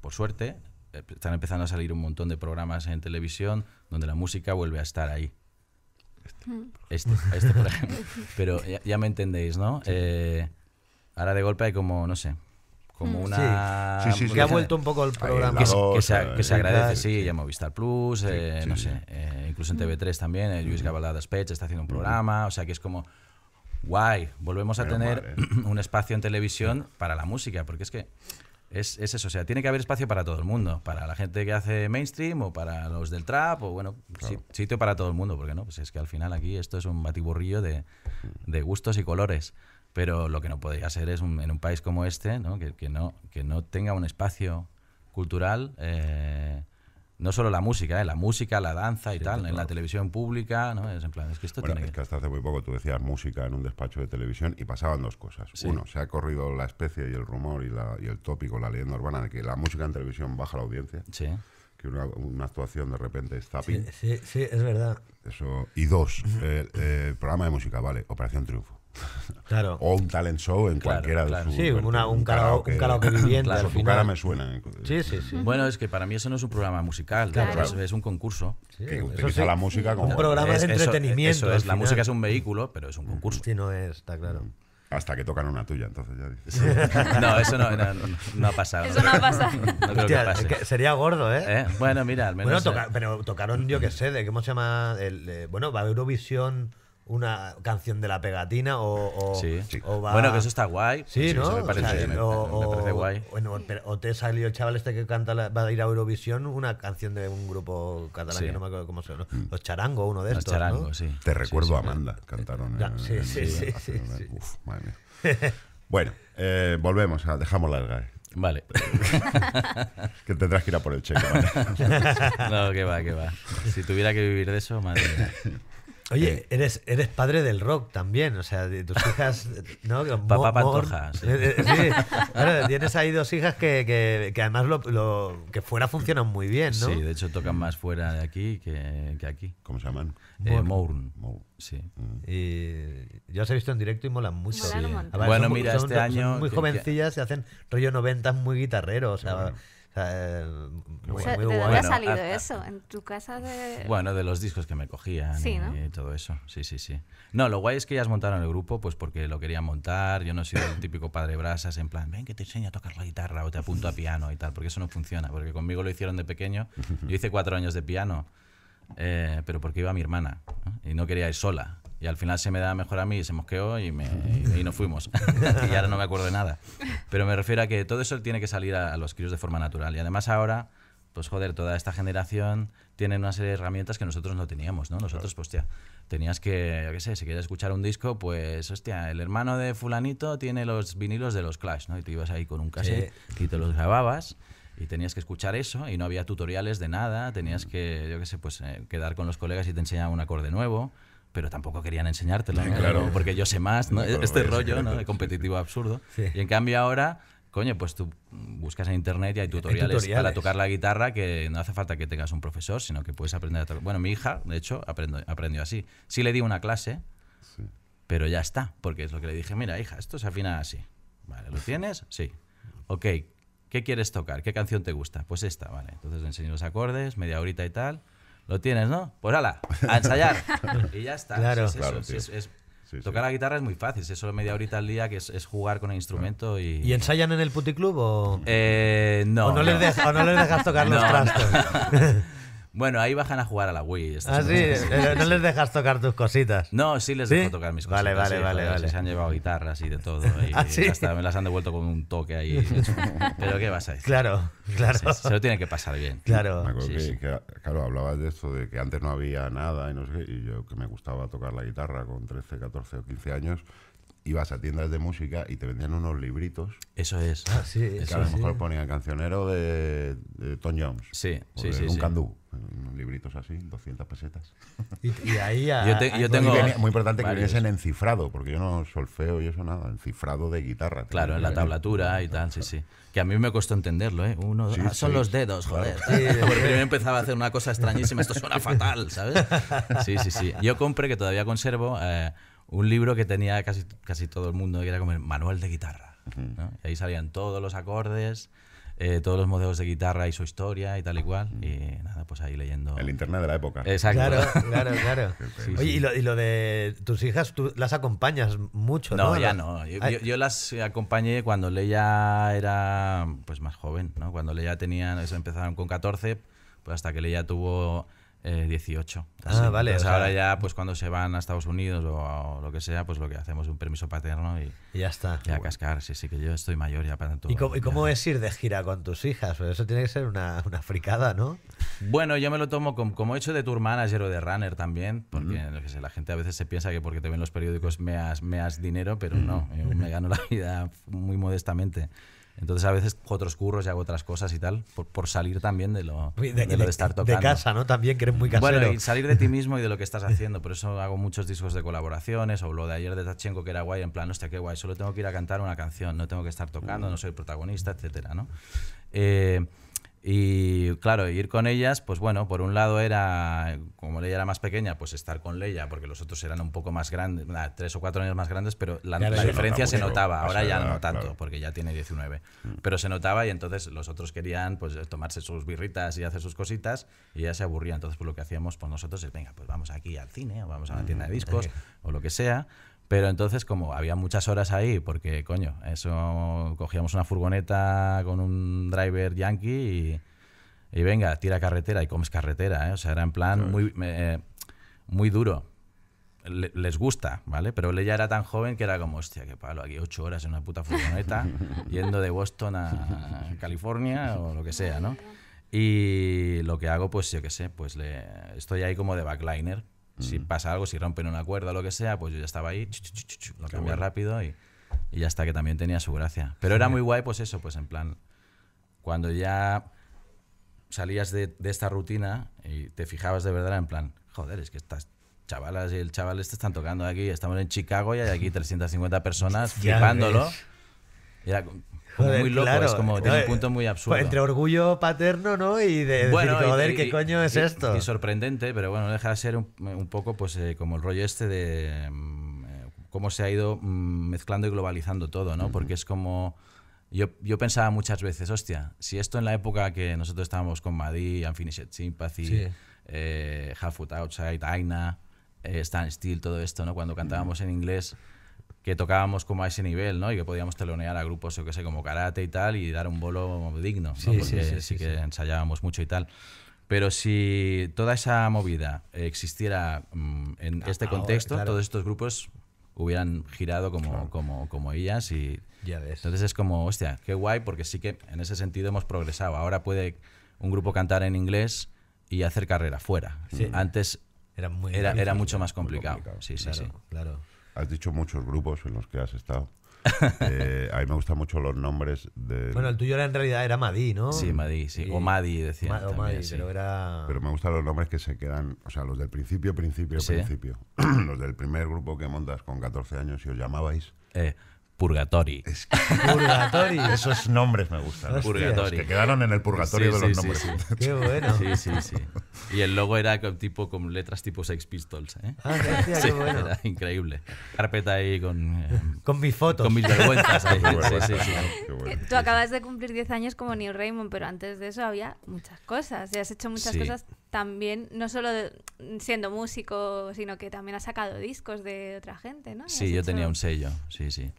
por suerte, eh, están empezando a salir un montón de programas en televisión donde la música vuelve a estar ahí. Este, este, por ejemplo. Pero ya, ya me entendéis, ¿no? Eh, ahora de golpe hay como, no sé, como una... Sí, sí, sí, que ha sí. vuelto un poco el programa. que, se- dos, que se, eh, que se y agradece, sí, ya Movistar Plus, eh, sí, no sí. sé, eh, incluso en TV3 también, eh, Luis Gabaldà Despech está haciendo un programa, o sea que es como, guay, volvemos a tener mal, ¿eh? un espacio en televisión para la música, porque es que es, es eso, o sea, tiene que haber espacio para todo el mundo, para la gente que hace mainstream o para los del trap o bueno, sitio para todo el mundo, porque no, pues es que al final aquí esto es un batiburrillo de, de gustos y colores. Pero lo que no podría ser es un- en un país como este, ¿no? Que, que no, que no tenga un espacio cultural, eh, no solo la música, ¿eh? la música, la danza y tal, en la televisión pública, ¿no? Es en plan, es que esto Bueno, tiene es que hasta hace muy poco tú decías música en un despacho de televisión y pasaban dos cosas. Sí. Uno, se ha corrido la especie y el rumor y, la- y el tópico, la leyenda urbana de que la música en televisión baja la audiencia, Sí. que una, una actuación de repente es zapping. Sí, sí, sí, es verdad. Eso. Y dos, el, el programa de música, vale, Operación Triunfo. Claro. O un talent show en Claro, cualquiera claro. de sus. Sí, una- un, karaoke, un karaoke viviente Claro, al Por tu final. cara me suena. Sí, sí, sí. Bueno, es que para mí eso no es un programa musical, Claro. es, es un concurso. Sí, Que utiliza sí. la música como. Un programa de Es- eso- entretenimiento. Eso, es, la final. música es un vehículo, pero es un concurso. Sí, no es, está claro. Hasta que tocan una tuya, entonces ya dices. No, eso no, no, no- no ha pasado. Eso no ha pasado. No creo que Hostia, pase. es que sería gordo, ¿eh? ¿Eh? Bueno, mira, al Bueno, menos. toca- eh, pero tocaron, yo qué sé, de cómo se llama. El, eh, bueno, va a Eurovisión una canción de la pegatina o. o- sí. o va- Bueno, que eso está guay. Sí, ¿no? Eso me parece, O sea, me, o, me parece o- guay. Bueno, pero- o te salió el chaval este que canta, la- va a ir a Eurovisión, una canción de un grupo catalán Sí. que no me acuerdo cómo se llama. Los Charango, uno de Los estos. charangos, ¿no? sí. Te recuerdo sí. a Amanda, cantaron. En- sí, en- sí, en- sí, sí, una- sí. Uf, madre mía. Bueno, eh, volvemos, a, dejamos las GAE. Vale. Que tendrás que ir a por el cheque. ¿vale? No, que va, que va. Si tuviera que vivir de eso, madre mía. Oye, eres, eres padre del rock también, o sea, de tus hijas, ¿no? Papá Pantoja, sí. Eh, eh, sí, claro, tienes ahí dos hijas que, que, que además lo, lo- que fuera funcionan muy bien, ¿no? Sí, de hecho tocan más fuera de aquí que, que aquí. ¿Cómo se llaman? Eh, Mourn. Mourn. Sí. Y yo os he visto en directo y molan mucho. Sí. Además, Bueno, son mira, son- este son año muy que- jovencillas y hacen rollo 90 muy guitarrero, o sea, sea, eh, muy, O sea, muy ¿De dónde ha salido eso? ¿En tu casa de...? Bueno, de los discos que me cogían Sí, y, ¿no? y todo eso. Sí, sí, sí. No, lo guay es que ellas montaron el grupo pues porque lo querían montar. Yo no soy el típico padre brasas en plan, ven que te enseño a tocar la guitarra o te apunto a piano y tal, porque eso no funciona. Porque conmigo lo hicieron de pequeño. Yo hice cuatro años de piano, eh, pero porque iba mi hermana ¿no? y no quería ir sola. Y al final se me daba mejor a mí, se mosqueó y, me, y, y nos fuimos. y ahora no me acuerdo de nada. Pero me refiero a que todo eso tiene que salir a, a los críos de forma natural. Y además ahora, pues joder, toda esta generación tiene una serie de herramientas que nosotros no teníamos, ¿no? Nosotros, pues, hostia, tenías que, yo qué sé, si querías escuchar un disco, pues, hostia, el hermano de fulanito tiene los vinilos de los Clash, ¿no? Y tú ibas ahí con un cassette y te los grababas y tenías que escuchar eso y no había tutoriales de nada, tenías que, yo qué sé, pues eh, quedar con los colegas y te enseñaban un acorde nuevo, pero tampoco querían enseñártelo, ¿no? Claro. porque yo sé más, ¿no? Claro, este rollo, ¿no? De competitivo absurdo. Sí. Y en cambio ahora, coño, pues tú buscas en internet y hay tutoriales, tutoriales. para tocar la guitarra que no hace falta que tengas un profesor, sino que puedes aprender a tocar. Bueno, mi hija, de hecho, aprendo- aprendió así. Sí le di una clase, Sí. pero ya está, porque es lo que le dije, mira, hija, esto se afina así. Vale, ¿lo tienes? Sí. Ok, ¿qué quieres tocar? ¿Qué canción te gusta? Pues esta, vale. Entonces le enseño los acordes, media horita y tal. ¿Lo tienes, no? Pues hala, a ensayar. y ya está. Claro. Sí, es eso, Claro, sí, tío. es- es- Sí, sí. tocar la guitarra es muy fácil, es solo media horita al día que es, es jugar con el instrumento y... ¿Y ensayan en el puticlub o, Eh, no. o, no les dejas, o no les dejas tocar los trastos? Bueno, ahí bajan a jugar a la Wii. Ah, sí, eh, no les dejas tocar tus cositas. No, sí les ¿Sí? dejo tocar mis cosas. Vale, vale, vale, vale. Se han llevado guitarras y de todo. Y Ah, ¿sí? hasta me las han devuelto con un toque ahí. Pero ¿qué vas a decir? Claro, claro. Se, se lo tiene que pasar bien. Claro. Me acuerdo Sí, que, sí. que, claro, hablabas de esto, de que antes no había nada y no sé qué, y yo que me gustaba tocar la guitarra con 13, 14 o 15 años, ibas a tiendas de música y te vendían unos libritos Eso es. Ah, sí, que eso a lo sí. mejor ponían cancionero de, de Tom Jones. Sí, o sí, de sí. un sí. candú. Unos libritos así, 200 pesetas. Y, y ahí a- Yo te- yo Y tengo- venía- muy importante que varios. viniesen en cifrado, porque yo no solfeo y eso nada, en cifrado de guitarra. Claro, en la que tablatura y tal, sí, sí. Que a mí me costó entenderlo, ¿eh? Uno, Sí, ah, son sí. los dedos, joder. Sí. Porque yo empezaba a hacer una cosa extrañísima, esto suena fatal, ¿sabes? Sí, sí, sí. Yo compré, que todavía conservo, eh, un libro que tenía casi, casi todo el mundo, que era como el manual de guitarra. ¿no? Y ahí salían todos los acordes, eh, todos los modelos de guitarra y su historia y tal y cual. Y nada, pues ahí leyendo. El internet de la época. Exacto. Claro, claro, claro. Sí, Oye, sí. y lo, y lo de tus hijas, tú las acompañas mucho, ¿no? No, ya no. Yo, yo- yo las acompañé cuando Leia era pues más joven, ¿no? Cuando Leia tenía, eso, empezaron con 14, pues hasta que Leia tuvo Eh, 18. Ah, vale, Entonces o sea- ahora ya, pues cuando se van a Estados Unidos o, lo que sea, pues lo que hacemos es un permiso paterno y, Y ya está. y a cascar. Sí, sí, que yo estoy mayor ya para tanto. ¿Y cómo, y cómo ya. es ir de gira con tus hijas? Pues eso tiene que ser una, una fricada, ¿no? Bueno, yo me lo tomo como, como hecho de tour manager o de runner también, porque lo que sé, la gente a veces se piensa que porque te ven los periódicos meas, meas dinero, pero no, me gano la vida muy modestamente. Entonces a veces cojo otros curros y hago otras cosas y tal, por, por salir también de lo de, lo de estar tocando. de casa, ¿no? También, que eres muy casero. Bueno, y salir de ti mismo y de lo que estás haciendo. Por eso hago muchos discos de colaboraciones, o lo de ayer de Tachenko, que era guay, en plan, hostia, qué guay, solo tengo que ir a cantar una canción, no tengo que estar tocando, no soy el protagonista, etcétera, ¿no? Eh, y claro, ir con ellas, pues bueno, por un lado era, como Leia era más pequeña, pues estar con Leia, porque los otros eran un poco más grandes, tres o cuatro años más grandes, pero la, la diferencia nota se notaba, ahora ya edad, no tanto, claro. porque ya tiene 19. Pero se notaba y entonces los otros querían pues tomarse sus birritas y hacer sus cositas y ya se aburría. Entonces pues lo que hacíamos pues nosotros es, venga, pues vamos aquí al cine o vamos a una tienda de discos o lo que sea. Pero entonces como había muchas horas ahí, porque coño, eso cogíamos una furgoneta con un driver yankee y, y venga, tira carretera y comes carretera, ¿eh? O sea, era en plan muy, eh, muy duro le- les gusta, ¿vale? Pero ella era tan joven que era como, hostia, qué palo, aquí ocho horas en una puta furgoneta, yendo de Boston a California o lo que sea, ¿no? Y lo que hago, pues yo qué sé, pues le, estoy ahí como de backliner. Si pasa algo, si rompen una cuerda o lo que sea, pues yo ya estaba ahí, lo cambia rápido y, y ya está, que también tenía su gracia. Pero era muy guay, pues eso, pues en plan, cuando ya salías de, de esta rutina y te fijabas de verdad en plan, joder, es que estas chavalas y el chaval este están tocando aquí, estamos en Chicago y hay aquí 350 personas flipándolo. Y era como Joder, muy loco, claro. es como tiene un punto muy absurdo. Pues entre orgullo paterno, ¿no? Y de decir, y- joder, y- ¿qué coño es y- esto? Y sorprendente, pero bueno, no deja de ser un, un poco pues eh, como el rollo este de mm, eh, cómo se ha ido mm, mezclando y globalizando todo, ¿no? Porque es como... Yo, yo pensaba muchas veces, hostia, si esto en la época que nosotros estábamos con Madí, Unfinished Sympathy, Sí. eh, Half Foot Outside, Aina, eh, Stand Still, todo esto, ¿no? Cuando cantábamos en inglés, que tocábamos como a ese nivel, ¿no? Y que podíamos telonear a grupos, yo que sé, como karate y tal, y dar un bolo digno, ¿no? Sí, Porque sí, sí, sí, que ensayábamos mucho y tal. Pero si toda esa movida existiera mm, en este ahora, contexto, claro. todos estos grupos hubieran girado como, como, como ellas y Ya ves. entonces es como, hostia, qué guay, porque sí que en ese sentido hemos progresado. Ahora puede un grupo cantar en inglés y hacer carrera fuera. Sí. Antes Era muy era, era mucho más complicado. complicado. Sí, sí, claro, sí. claro. Has dicho muchos grupos en los que has estado. Eh, a mí me gustan mucho los nombres de... Bueno, el tuyo era, en realidad era Madí, ¿no? Sí, Madí, sí. Y- O Madi, decía. Ma- o también, Madí, sí. pero era... Pero me gustan los nombres que se quedan, o sea, los del principio, principio, Sí. principio. los del primer grupo que montas con 14 años y os llamabais. Eh, Purgatori. Es que Purgatorio. esos nombres me gustan. Hostia. Purgatorio. Que quedaron en el purgatorio Sí, de los sí, nombres. sí, sí. Qué bueno. Sí, sí, sí. Y el logo era con, tipo, con letras tipo Sex Pistols. ¿eh? Ah, qué bueno. Era increíble. Carpeta ahí con, eh, Con mis fotos. con mis vergüenzas. ahí. Qué bueno, Sí, sí, sí. qué bueno. Eh, Tú acabas de cumplir 10 años como Neil Raymond, pero antes de eso había muchas cosas. Y has hecho muchas Sí. cosas también, no solo de- siendo músico, sino que también has sacado discos de otra gente, ¿no? Sí, yo hecho- tenía un sello. Sí, sí.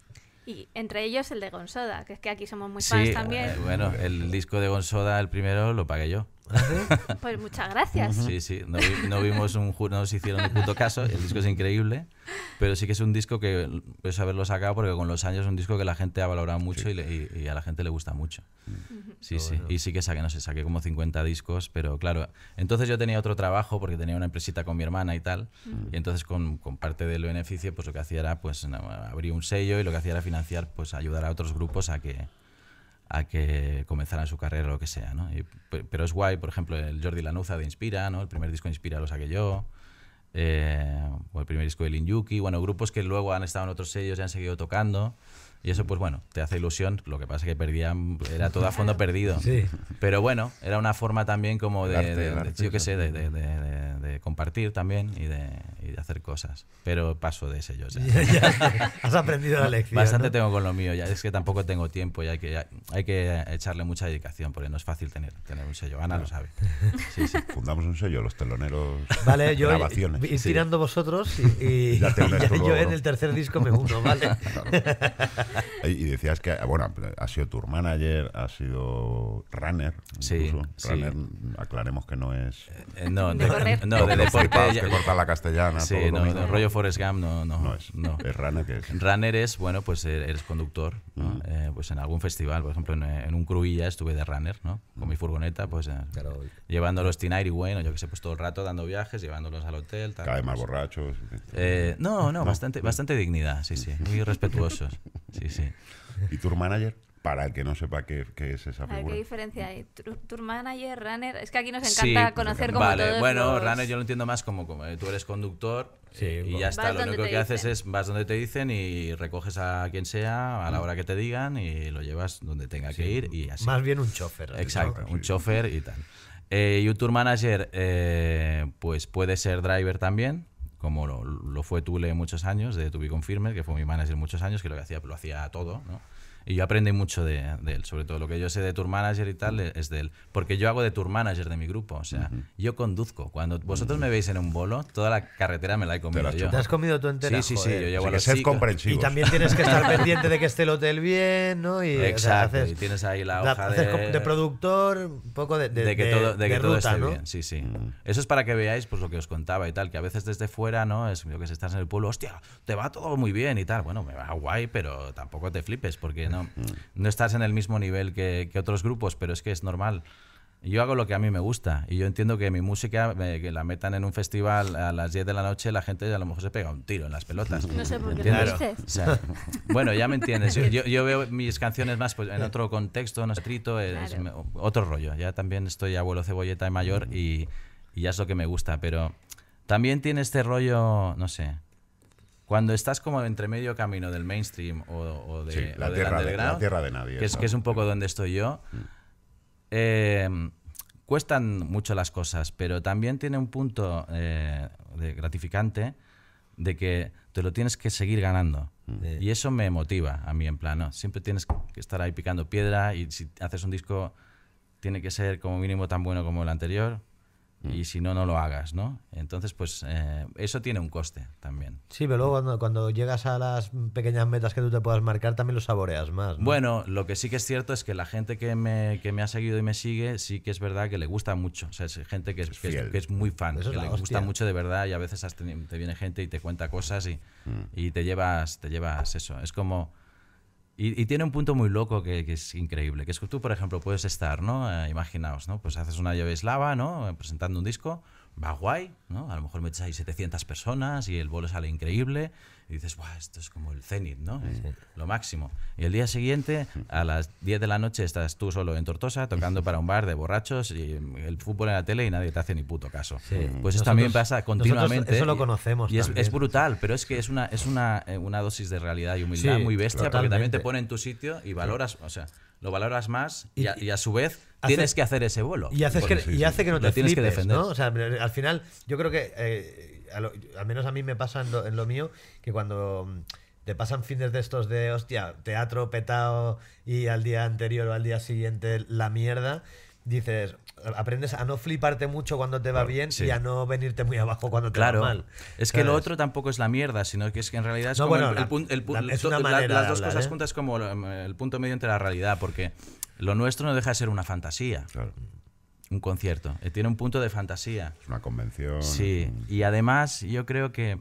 Y entre ellos el de Gonzoda, que es que aquí somos muy Sí, fans también. eh, bueno, el disco de Gonzoda, el primero, lo pagué yo. Pues muchas gracias. Sí, sí, no, vi- no vimos un no nos hicieron ni puto caso, el disco es increíble, pero sí que es un disco que puedes haberlo sacado porque con los años es un disco que la gente ha valorado mucho y, le- y- y a la gente le gusta mucho. Sí, sí, y sí que saqué, no sé, saqué como 50 discos, pero claro, entonces yo tenía otro trabajo porque tenía una empresita con mi hermana y tal, y entonces con, con parte del beneficio pues lo que hacía era pues abrir un sello y lo que hacía era financiar, pues ayudar a otros grupos a que a que comenzaran su carrera o lo que sea, ¿no? Pero es guay, por ejemplo, el Jordi Lanuza de Inspira, ¿no? El primer disco de Inspira lo saqué yo. eh, o el primer disco de Lin Yuki, bueno, grupos que luego han estado en otros sellos y han seguido tocando. Y eso, pues bueno, te hace ilusión. Lo que pasa es que perdían, era todo a fondo perdido. Sí. Pero bueno, era una forma también como de, arte, de- de- arte, yo qué sé, de, de- de- de- de compartir también y de, y hacer cosas. Pero paso de sellos ya. Ya has aprendido la lección. Bastante ¿no? tengo con lo mío, ya es que tampoco tengo tiempo y hay que, hay que echarle mucha dedicación porque no es fácil tener, tener un sello. Ana lo sabe. Sí, sí. Fundamos un sello, los teloneros. Vale, yo grabaciones. ir tirando vosotros y, y- y tú yo luego, en ¿no? el tercer disco me uno, ¿vale? Y decías que, bueno, ha sido tour manager, ha sido runner. Sí, incluso. sí. Runner, aclaremos que no es. Eh, no, De correr. no, de que los deporte. ya- que corta la castellana. sí, todo no, rollo Forrest Gump no, no, No es. no. Es runner que es. Runner es, bueno, pues eh, eres conductor, ¿no? Eh, pues en algún festival, por ejemplo, en, eh, en un cruilla estuve de runner, ¿no? Con mi furgoneta, pues eh, Claro. llevándolos Tinair y bueno, yo que sé, pues todo el rato dando viajes, llevándolos al hotel, tal. Cada vez más pues, borrachos. eh, no, no, bastante, bastante dignidad, sí, sí, muy respetuosos, sí, sí. Y tour manager, para el que no sepa qué, qué es esa A ver, figura. ¿qué diferencia hay? Tour, tour manager, runner. Es que aquí nos Sí, encanta pues conocer como Vale, todos bueno, los- runner yo lo entiendo más como, como eh, tú eres conductor Sí, y ya está. Vas Lo único que haces es vas donde te dicen y recoges a quien sea a la hora que te digan y lo llevas donde tenga que ir y así. Más bien un chofer. Exacto, ¿no? un Sí. chofer y tal. Eh, y un tour manager, eh, pues puede ser driver también, como lo, lo fue Tule muchos años, de To Be que fue mi manager muchos años, que lo que hacía, lo hacía todo, ¿no? Y yo aprendí mucho de, de él, sobre todo lo que yo sé de tour manager y tal es de él. Porque yo hago de tour manager de mi grupo, o sea, yo conduzco. Cuando vosotros me veis en un bolo, toda la carretera me la he comido la has yo. ¿Te has comido tú entera? Sí, sí, sí, Joder. yo llevo Así a que los chicos. comprensivos. Y también tienes que estar pendiente de que esté el hotel bien, ¿no? Y, o sea, Exacto, haces- y tienes ahí la la- hoja haces de... de productor, un poco de, de, de que todo, de que todo ruta, esté ¿no? bien, sí, sí. Eso es para que veáis pues lo que os contaba y tal, que a veces desde fuera, ¿no? Es yo que si estás en el pueblo, hostia, te va todo muy bien y tal. Bueno, me va guay, pero tampoco te flipes porque no, no estás en el mismo nivel que, que otros grupos, pero es que es normal. Yo hago lo que a mí me gusta y yo entiendo que mi música, me- que la metan en un festival a las 10 de la noche, la gente a lo mejor se pega un tiro en las pelotas. No sé por qué lo. O sea, bueno, ya me entiendes. Yo, yo- yo veo mis canciones más pues, en otro contexto, no escrito, es Claro. me- otro rollo. Ya también estoy abuelo cebolleta y mayor y, y ya es lo que me gusta. Pero también tiene este rollo, no sé. Cuando estás como entre medio camino del mainstream o, o de, Sí, o la del tierra de- underground, la tierra de nadie, que es, esa. que es un poco donde estoy yo, eh, cuestan mucho las cosas, pero también tiene un punto eh, de gratificante de que te lo tienes que seguir ganando. Sí. Y eso me motiva a mí en plan, ¿no? Siempre tienes que estar ahí picando piedra y si haces un disco tiene que ser como mínimo tan bueno como el anterior y si no, no lo hagas, ¿no? Entonces, pues eh, eso tiene un coste también. Sí, pero luego cuando, cuando llegas a las pequeñas metas que tú te puedas marcar, también lo saboreas más. ¿no? Bueno, lo que sí que es cierto es que la gente que me, que me ha seguido y me sigue, sí que es verdad que le gusta mucho. O sea, es gente que es, que es- fiel. que es muy fan, Eso que le hostia. gusta mucho de verdad y a veces te viene gente y te cuenta cosas y, Mm. y te llevas te llevas eso. Es como... Y, tiene un punto muy loco que, que es increíble, que es que tú, por ejemplo, puedes estar, ¿no? Eh, imaginaos, ¿no? Pues haces una llave eslava, ¿no? Eh, Presentando un disco, va guay, ¿no? A lo mejor metes ahí 700 personas y el bolo sale increíble y dices, guau, esto es como el cenit, ¿no? Es lo máximo. Y el día siguiente, a las 10 de la noche, estás tú solo en Tortosa tocando para un bar de borrachos y el fútbol en la tele y nadie te hace ni puto caso. Sí. Pues eso Nosotros- también pasa continuamente. eso lo conocemos Y es, es brutal, pero es que es una, es una, eh, una dosis de realidad y humildad Sí, muy bestia porque también totalmente. te pone en tu sitio y valoras, o sea, lo valoras más y, Y- a, y a su vez hace- tienes que hacer ese vuelo. Y, haces Porque- que, y hace que no Lo te tienes que flipes, defender. ¿no? O sea, al final, yo creo que, eh, a lo- al menos a mí me pasa en lo, en lo mío, que cuando mm, te pasan fines de estos de, hostia, teatro petado y al día anterior o al día siguiente la mierda, dices, aprendes a no fliparte mucho cuando te va bien sí. y a no venirte muy abajo cuando te Claro, va mal. es que lo otro tampoco es la mierda, sino que es que en realidad es No, como bueno, el, el la- es una la- las dos hablar, cosas ¿eh? juntas como el punto medio entre la realidad, porque lo nuestro no deja de ser una fantasía, Claro, un concierto, eh, tiene un punto de fantasía. es una convención. Sí, y además yo creo que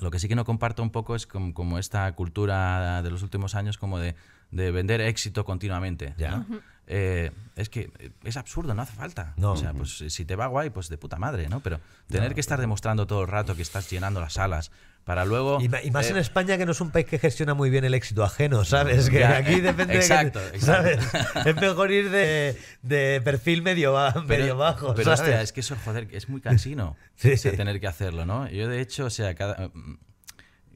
lo que sí que no comparto un poco es como, como esta cultura de los últimos años como de, de vender éxito continuamente. Ya. ¿no? Eh, es que es absurdo, no hace falta. No. O sea, pues si te va guay, pues de puta madre, ¿no? Pero tener que estar demostrando todo el rato que estás llenando las salas para luego... Y, y más eh, en España que no es un país que gestiona muy bien el éxito ajeno, ¿sabes? Que Ya, aquí depende de que- exacto, ¿sabes? exacto. Es mejor ir de, de perfil medio, Pero, medio bajo, pero ¿sabes? hostia, es que eso, joder, es muy cansino Sí, o sea, tener que hacerlo, ¿no? Yo, de hecho, o sea, cada, mm,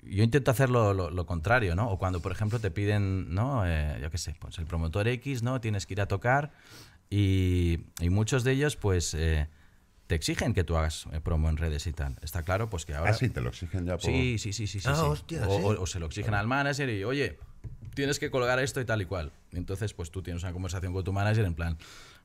yo intento hacer lo, lo- lo contrario, ¿no? O cuando, por ejemplo, te piden, ¿no? Eh, yo qué sé, pues el promotor X, ¿no? Tienes que ir a tocar y, y muchos de ellos, pues, eh, te exigen que tú hagas eh, promo en redes y tal. Está claro, pues que ahora... Ah, sí, te lo exigen ya por... Sí, sí, sí, sí. sí, Ah, sí. hostia, o, sí. o- o se lo exigen al manager y, oye, tienes que colgar esto y tal y cual. Y entonces, pues tú tienes una conversación con tu manager en plan,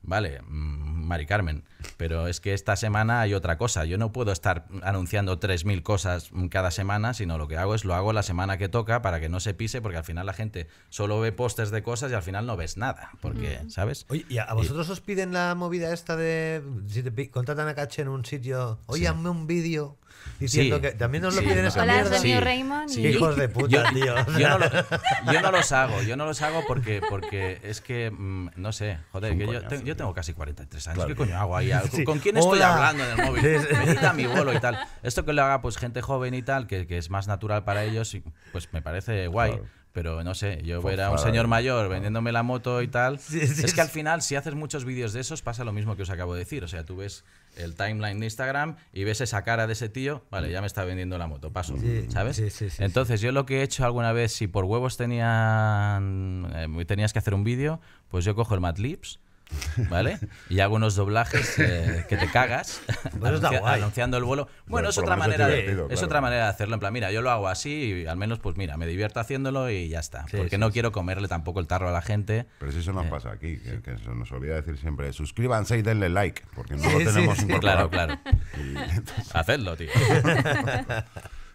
vale, mm, Mari Carmen, pero es que esta semana hay otra cosa. Yo no puedo estar anunciando 3.000 cosas mm, cada semana, sino lo que hago es lo hago la semana que toca para que no se pise, porque al final la gente solo ve pósters de cosas y al final no ves nada. Porque, ¿sabes? Oye, ¿y a, vosotros os piden la movida esta de si te contratan a Caché en un sitio, oye, Sí. hazme un vídeo diciendo Sí. que también nos lo Sí. piden esa Hola, mierda? soy Raymond Sí. y... Hijos de puta, yo, tío. yo no, lo- yo no los hago, yo no los hago porque, porque es que, mm, no sé, joder, que yo, coñazo, te- yo tío. tengo casi 43 años. Claro. ¿Qué coño hago ahí? ¿Con, Sí. con quién estoy Hola. hablando en el móvil? Sí, sí. Venid a mi bolo y tal. Esto que lo haga pues gente joven y tal, que, que es más natural para ellos, pues me parece guay. Claro. Pero no sé, yo ver a un señor mayor vendiéndome la moto y tal. Sí, sí, es que al final, si haces muchos vídeos de esos, pasa lo mismo que os acabo de decir. O sea, tú ves el timeline de Instagram y ves esa cara de ese tío, vale, ya me está vendiendo la moto, paso. Sí, ¿Sabes? sí, sí, sí, Entonces, yo lo que he hecho alguna vez, si por huevos tenían, eh, tenías que hacer un vídeo, pues yo cojo el Madlibs, ¿vale? Y hago unos doblajes eh, que te cagas, Pues anuncia- anunciando el vuelo. Bueno, Bueno, es otra menos es manera, de, es claro. otra manera de hacerlo. En plan, mira, yo lo hago así y al menos, pues mira, me divierto haciéndolo y ya está. Sí, porque sí, no sí. quiero comerle tampoco el tarro a la gente. Pero si eso Eh, nos pasa aquí, que, que se nos olvida decir siempre, suscríbanse y denle like, porque no lo tenemos incorporado. Claro, claro. Y entonces- Hacedlo, tío.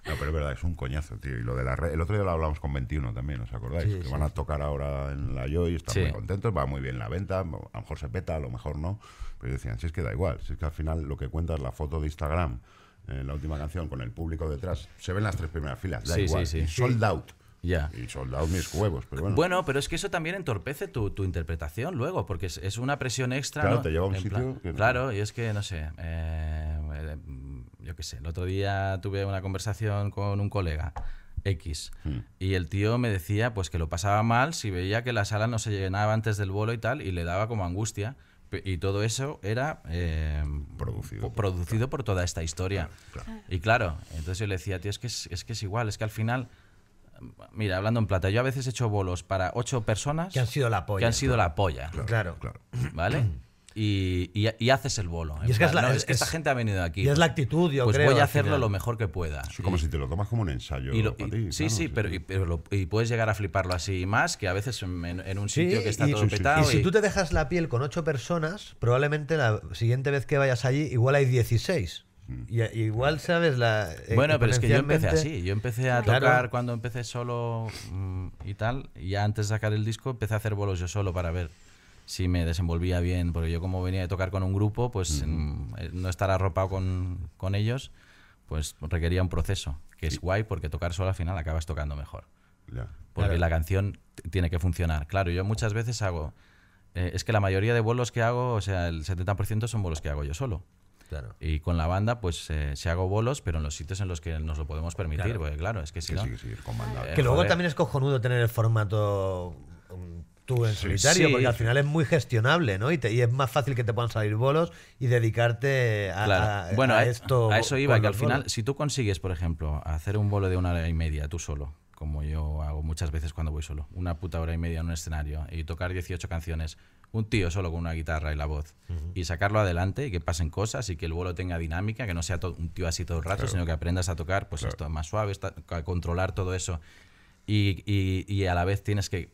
No, pero es verdad, es un coñazo, tío. Y lo de la red, el otro día lo hablamos con 21 también, ¿os acordáis? Sí, que sí. van a tocar ahora en la Joy, están Sí. muy contentos, va muy bien la venta, a lo mejor se peta, a lo mejor no. Pero decían, si es que da igual, si es que al final lo que cuenta es la foto de Instagram en la última canción con el público detrás, se ven las tres primeras filas, da Sí, igual. sí, sí. Y sold out. Ya. Y sold out mis huevos, pero bueno. Bueno, pero es que eso también entorpece tu, tu interpretación luego, porque es, es una presión extra. Claro, ¿no? te lleva a un En sitio plan- que no- Claro, y es que, no sé, eh, eh, yo qué sé, el otro día tuve una conversación con un colega. X. Hmm. Y el tío me decía pues que lo pasaba mal si veía que la sala no se llenaba antes del vuelo y tal, y le daba como angustia. Y todo eso era eh, Producido po- por- producido por toda esta historia. Claro, claro. Y claro, entonces yo le decía, tío, es que es, es que es igual, es que al final, mira, hablando en plata, yo a veces he hecho bolos para ocho personas Que han sido la polla. que han sido la polla, Claro. Claro. ¿vale? Y, y- y haces el bolo. Y es que es plan, la- no, es- es que esta es- gente ha venido aquí. y es la actitud, yo pues creo, voy a hacerlo final. lo mejor que pueda. Es como Y- si te lo tomas como un ensayo y lo- para y- ti, sí, claro, sí, pero, y, pero lo- y puedes llegar a fliparlo así más que a veces en, en un Sí, sitio que está y- todo Sí, sí. petado. Y si tú te dejas la piel con ocho personas, probablemente la siguiente vez que vayas allí, igual hay 16. Y, y igual sabes la. eh, Bueno, pero es que yo empecé así. Yo empecé a Claro. tocar cuando empecé solo mm, y tal. Y ya antes de sacar el disco empecé a hacer bolos yo solo para ver si me desenvolvía bien. Porque yo como venía de tocar con un grupo, pues mm, eh, no estar arropado con, con ellos, pues requería un proceso. Que es guay porque tocar solo al final acabas tocando mejor. Ya. Porque Claro. la canción tiene que funcionar. Claro, yo muchas veces hago... eh, es que la mayoría de bolos que hago, o sea, el 70% son bolos que hago yo solo. Claro. Y con la banda, pues eh, se hago bolos, pero en los sitios en los que nos lo podemos permitir, Claro. porque claro, es que si Que no. sí, sí, comandado. Eh, Que luego joder. también es cojonudo tener el formato um, tú en solitario, Sí. porque al final es muy gestionable, ¿no? Y, te- y es más fácil que te puedan salir bolos y dedicarte a, Claro. a- bueno, a a, esto. a eso iba, que al final, bolos. si tú consigues, por ejemplo, hacer un bolo de una hora y media tú solo, como yo hago muchas veces cuando voy solo, una puta hora y media en un escenario y tocar 18 canciones, un tío solo con una guitarra y la voz, y sacarlo adelante y que pasen cosas y que el bolo tenga dinámica, que no sea un tío así todo el rato, Claro. sino que aprendas a tocar pues Claro. esto más suave, a controlar todo eso y, y- y a la vez tienes que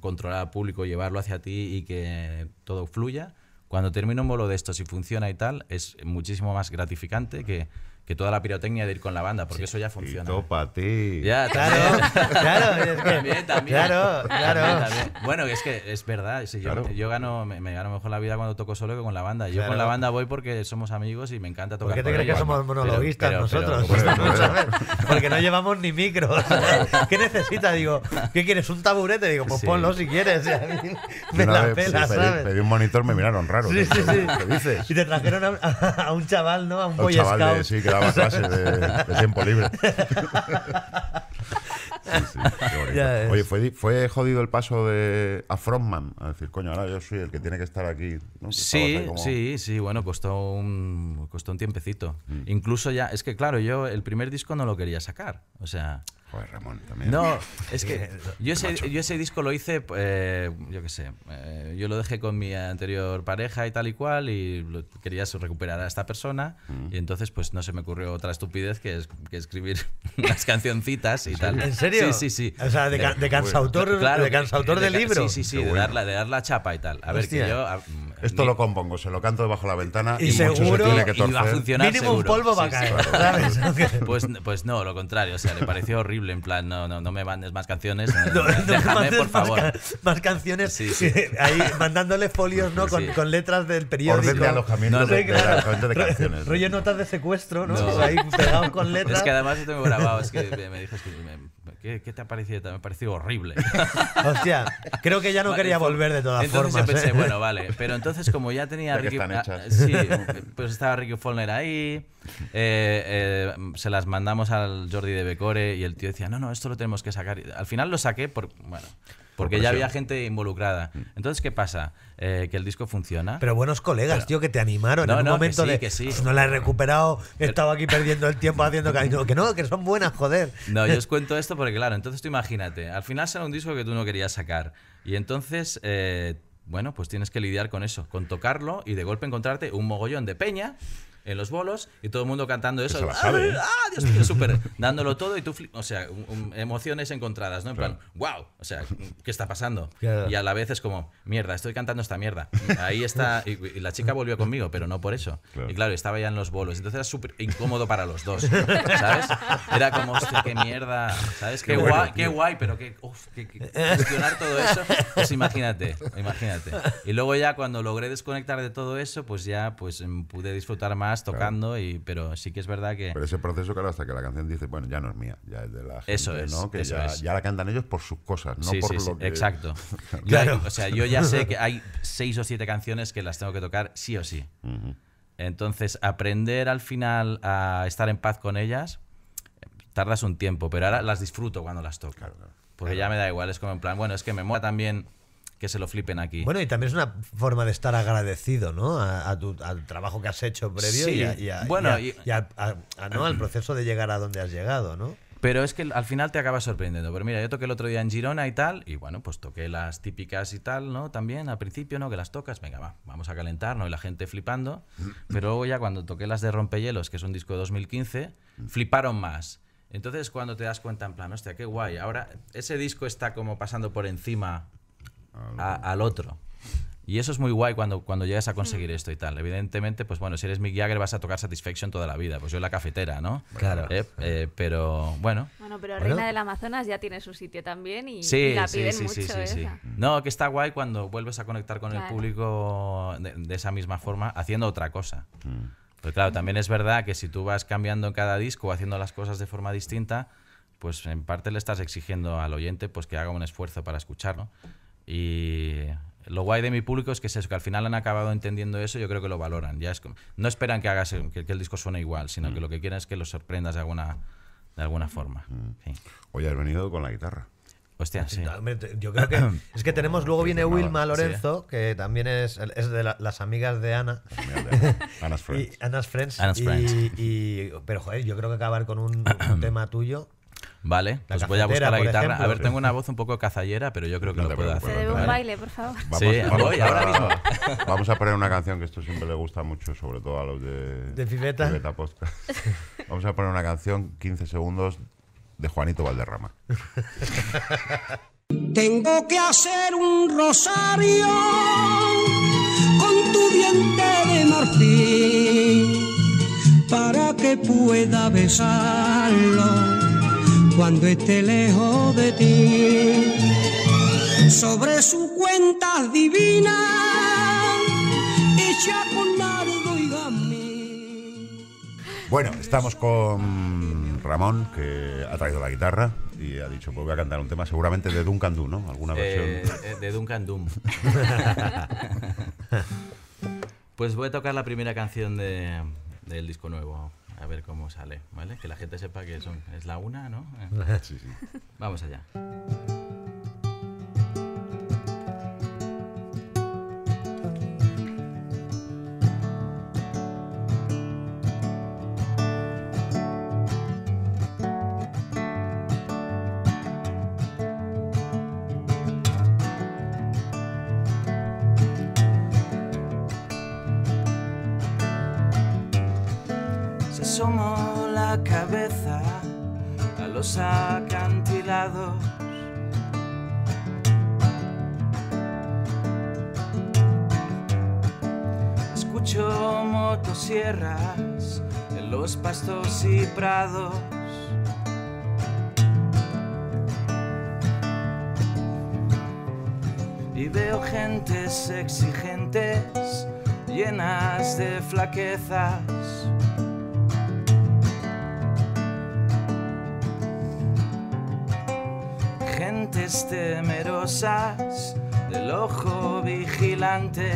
controlar al público, llevarlo hacia ti y que todo fluya. Cuando termina un bolo de estos y funciona y tal, es muchísimo más gratificante que, que toda la pirotecnia de ir con la banda, porque eso ya Y funciona. todo para ti. Ya, Claro, también. claro, es que- También, también. Claro, claro. También, también. Bueno, es que es verdad. si yo, Claro. yo gano, me, me gano mejor la vida cuando toco solo que con la banda. Yo Claro. con la banda voy porque somos amigos y me encanta ¿Por tocar qué te crees que somos monologuistas pero- pero- nosotros? pero- Vamos a ver, Porque no llevamos ni micros. ¿Qué necesitas? Digo, ¿qué quieres? ¿Un taburete? Digo, pues Sí. ponlo si quieres. Y a mí Y me una la vez pela, pedí, ¿sabes? pedí un monitor, me miraron raro. Sí, sí, sí. ¿Qué dices? Y te trajeron a, a- a un chaval, ¿no? A un Un boy chaval scout. Daba clases de, de tiempo libre. Sí, sí, qué. Oye, fue, fue jodido el paso de a Frontman, a decir, coño, ahora yo soy el que tiene que estar aquí. ¿no? Sí, como- sí, sí, bueno, costó un, costó un tiempecito. Mm. Incluso ya, es que claro, yo el primer disco no lo quería sacar. O sea, Joder, Ramón, también. No, es que yo ese, yo ese disco lo hice, eh, yo qué sé, eh, yo lo dejé con mi anterior pareja y tal y cual y lo, quería recuperar a esta persona Mm. y entonces pues no se me ocurrió otra estupidez que, es, que escribir unas cancioncitas y tal. ¿En serio? Sí, sí, sí. O sea, de, de Eh, cansautor, claro, de cansautor de ca- libro. Sí, sí, sí, Qué de, bueno. dar la, de dar la chapa y tal. A ver, Hostia. que yo... a- Esto lo compongo, se lo canto debajo de la ventana Y y, mucho se seguro- tiene que y va a funcionar Mínimo un polvo va a caer, sí. ¿sabes? Pues, pues no, lo contrario, o sea, le pareció horrible, en plan, no, no, no me mandes más canciones, eh, No, no me déjame, mandes por favor. Más, ca- más canciones Sí, sí. ahí mandándole folios ¿no? Con, sí. con letras del periódico. Orden de alojamiento No, de, de claro. de canciones. Rollo notas de secuestro, ¿no? No. Ahí pegados con letras. Es que además yo tengo grabado, es que me, me dijo, es que me- ¿qué, qué te ha parecido? Me ha parecido horrible. Hostia, creo que ya no Vale, quería fue- volver de todas entonces formas. yo pensé, ¿eh? bueno, vale. Pero entonces, como ya tenía Ricky. están ah, hechas. sí, pues estaba Ricky Follner ahí. eh, eh, se las mandamos al Jordi de Becore y el tío decía, no, no, esto lo tenemos que sacar. Al final lo saqué por. Bueno. Porque ya había gente involucrada. Entonces, ¿qué pasa? Eh, que el disco funciona. Pero buenos colegas, tío, que te animaron No, en un no, que momento sí, de que sí. "Pues no la he recuperado, he estado aquí perdiendo el tiempo haciendo cariño. Que no, que son buenas, joder. No, yo os cuento esto porque, claro, entonces tú imagínate, al final será un disco que tú no querías sacar. Y entonces, eh, bueno, pues tienes que lidiar con eso, con tocarlo y de golpe encontrarte un mogollón de peña en los bolos y todo el mundo cantando eso. la sabe, ¿eh? ¡Ah, Dios mío! Súper, dándolo todo y tú, o sea, un- emociones encontradas, ¿no? En plan, wow, o sea, ¿qué está pasando? Claro. Y a la vez es como, mierda, estoy cantando esta mierda. Ahí está, y, y la chica volvió conmigo, pero no por eso. Claro. Y claro, estaba ya en los bolos, entonces era súper incómodo para los dos, ¿sabes? Era como, hostia, qué mierda, ¿sabes? Qué, Qué bueno, guay, qué guay, pero qué, uf, qué- qué- gestionar todo eso, pues imagínate, imagínate. Y luego ya cuando logré desconectar de todo eso, pues ya pues em, pude disfrutar más tocando, y, pero sí que es verdad que... Pero ese proceso, claro, hasta que la canción dice, bueno, ya no es mía, ya es de la gente, Eso es, ¿no? Que eso ya, es. ya la cantan ellos por sus cosas, no sí, por sí, sí, lo que... exacto. Claro. o sea, yo ya sé que hay seis o siete canciones que las tengo que tocar sí o sí. Entonces, aprender al final a estar en paz con ellas, tardas un tiempo, pero ahora las disfruto cuando las toco. Claro, claro. Porque ya me da igual, es como en plan, bueno, es que me mola también que se lo flipen aquí. Bueno, y también es una forma de estar agradecido, ¿no? A, a tu, al trabajo que has hecho previo Sí, y, a- y a- bueno, y a- y- y a- a- a- ¿no? al proceso de llegar a donde has llegado, ¿no? Pero es que al final te acaba sorprendiendo. Pero mira, yo toqué el otro día en Girona y tal, y bueno, pues toqué las típicas y tal, ¿no? También al principio, ¿no? Que las tocas, venga, va, vamos a calentar, ¿no? Y la gente flipando. Pero luego ya cuando toqué las de Rompehielos, que es un disco de 2015, fliparon más. Entonces cuando te das cuenta en plan, hostia, qué guay, ahora ese disco está como pasando por encima a- al otro. Y eso es muy guay cuando, cuando llegas a conseguir esto y tal. Evidentemente, pues bueno, si eres Mick Jagger vas a tocar Satisfaction toda la vida. Pues yo en la cafetera, ¿no? Claro. Eh, eh, pero bueno, Bueno, pero Bueno. Reina del Amazonas ya tiene su sitio también y, y Sí, la sí, piden sí, mucho sí, sí, sí. esa. No, que está guay cuando vuelves a conectar con el público de, de esa misma forma, haciendo otra cosa. Pero claro, también es verdad que si tú vas cambiando en cada disco, haciendo las cosas de forma distinta, pues en parte le estás exigiendo al oyente pues que haga un esfuerzo para escucharlo. Y lo guay de mi público es que es eso, que al final han acabado entendiendo eso, yo creo que lo valoran. Ya es como- no esperan que hagas que, que el disco suene igual, sino que lo que quieren es que los sorprendas de alguna, de alguna forma. Sí. Hoy has venido con la guitarra. Hostia, sí. Yo creo que es que tenemos luego viene Wilma sí. Lorenzo, que también es, es de la- las amigas de Ana. De Anna's Y Friends. Anna's Friends. Y, Friends. y- pero joder, yo creo que acabar con un, un tema tuyo. Vale, La pues voy a buscar la guitarra. ejemplo. A ver, tengo una voz un poco cazallera, pero yo creo que No lo te puedo preocupes, Se hacer. debe un baile, por favor. Sí, voy, ahora mismo. Vamos a poner una canción que esto siempre le gusta mucho, sobre todo a los de, ¿De Fibeta? Podcast. Vamos a poner una canción, 15 segundos, de Juanito Valderrama. Tengo que hacer un rosario con tu diente de marfil para que pueda besarlo cuando esté lejos de ti. Sobre su cuenta divina, hecha con nardo y gamín. Bueno, estamos con Ramón, que ha traído la guitarra y ha dicho, pues voy a cantar un tema seguramente de Duncan Du, ¿no? Alguna Eh, versión. eh, de Duncan Doom. pues voy a tocar la primera canción de- del disco nuevo. A ver cómo sale, ¿vale? Que la gente sepa que son, es la una, ¿no? Sí, sí. Vamos allá. Veo gentes exigentes llenas de flaquezas. Gentes temerosas del ojo vigilante.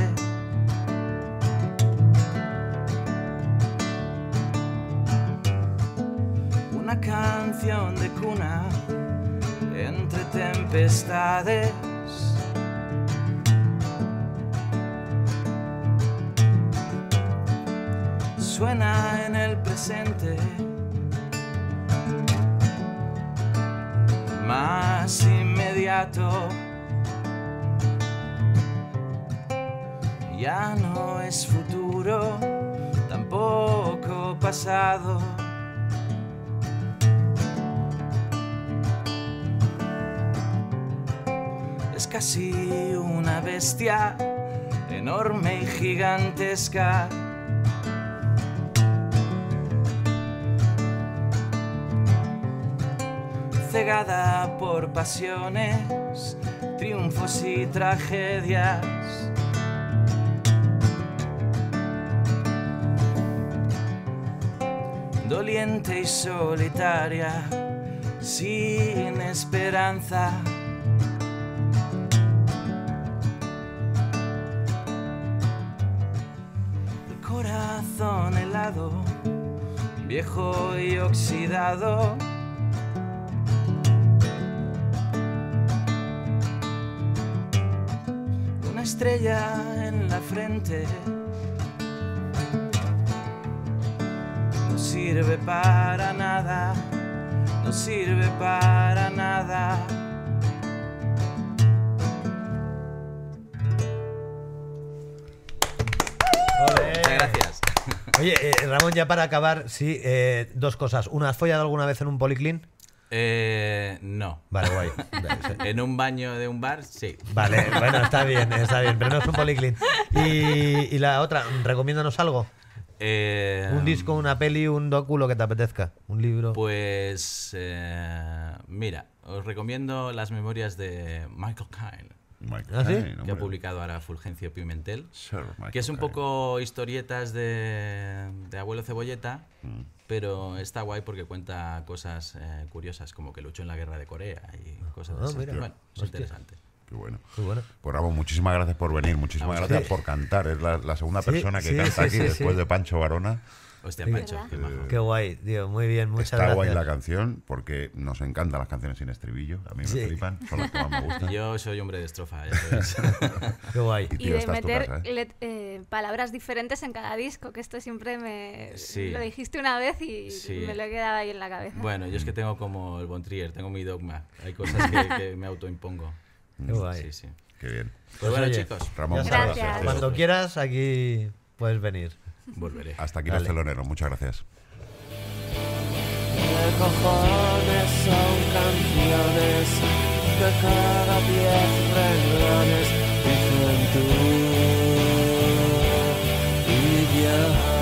Más inmediato. Ya no es futuro, tampoco pasado. Es casi una bestia enorme y gigantesca. Por pasiones, triunfos y tragedias. Doliente y solitaria, sin esperanza. Corazón helado, viejo y oxidado. Estrella en la frente. No sirve para nada, no sirve para nada. Muchas gracias. Oye, eh, Ramón, ya para acabar, sí, eh, dos cosas. Una, ¿has follado alguna vez en un policlín? Eh, no. Vale, guay. En un baño de un bar, sí. Vale, bueno, está bien, está bien, pero no es un policlín. Y, y la otra, recomiéndanos algo. Eh, Un disco, una peli, un docu, lo que te apetezca. Un libro. Pues eh, mira, os recomiendo las memorias de Michael Kyle, Michael ¿Ah, sí? Que ha publicado ahora Fulgencio Pimentel, Sir que es un poco historietas de, de abuelo cebolleta, Mm. pero está guay porque cuenta cosas eh, curiosas, como que luchó en la guerra de Corea y cosas Ah, así. mira. Bueno, es Hostia. interesante. Qué bueno. Muy bueno. Pues Ramón, muchísimas gracias por venir, muchísimas A gracias por cantar. Es la, la segunda Sí, persona que sí, canta sí, aquí sí, después sí. de Pancho Varona. Hostia, Sí. Pancho, qué majo. Qué guay, tío. Muy bien, muchas Está gracias. guay la canción porque nos encantan las canciones sin estribillo. A mí me Sí. flipan, son las que más me gustan. Yo soy hombre de estrofa, ya sabes. Qué guay. Y Y tío, de es tu meter casa, ¿eh? let- eh, palabras diferentes en cada disco, que esto siempre me Sí. lo dijiste una vez y Sí. me lo he quedado ahí en la cabeza. Bueno, yo es que tengo como el Bontrier, tengo mi dogma. Hay cosas que, que me autoimpongo. Qué guay. Sí, sí. Qué bien. Pues bueno, oye, chicos, Ramón, Gracias. gracias. Cuando quieras, aquí puedes venir. Volveré. Hasta aquí Dale. los teloneros, muchas gracias. ¿Qué cojones son canciones que cada diez renglones dicen tú y yo?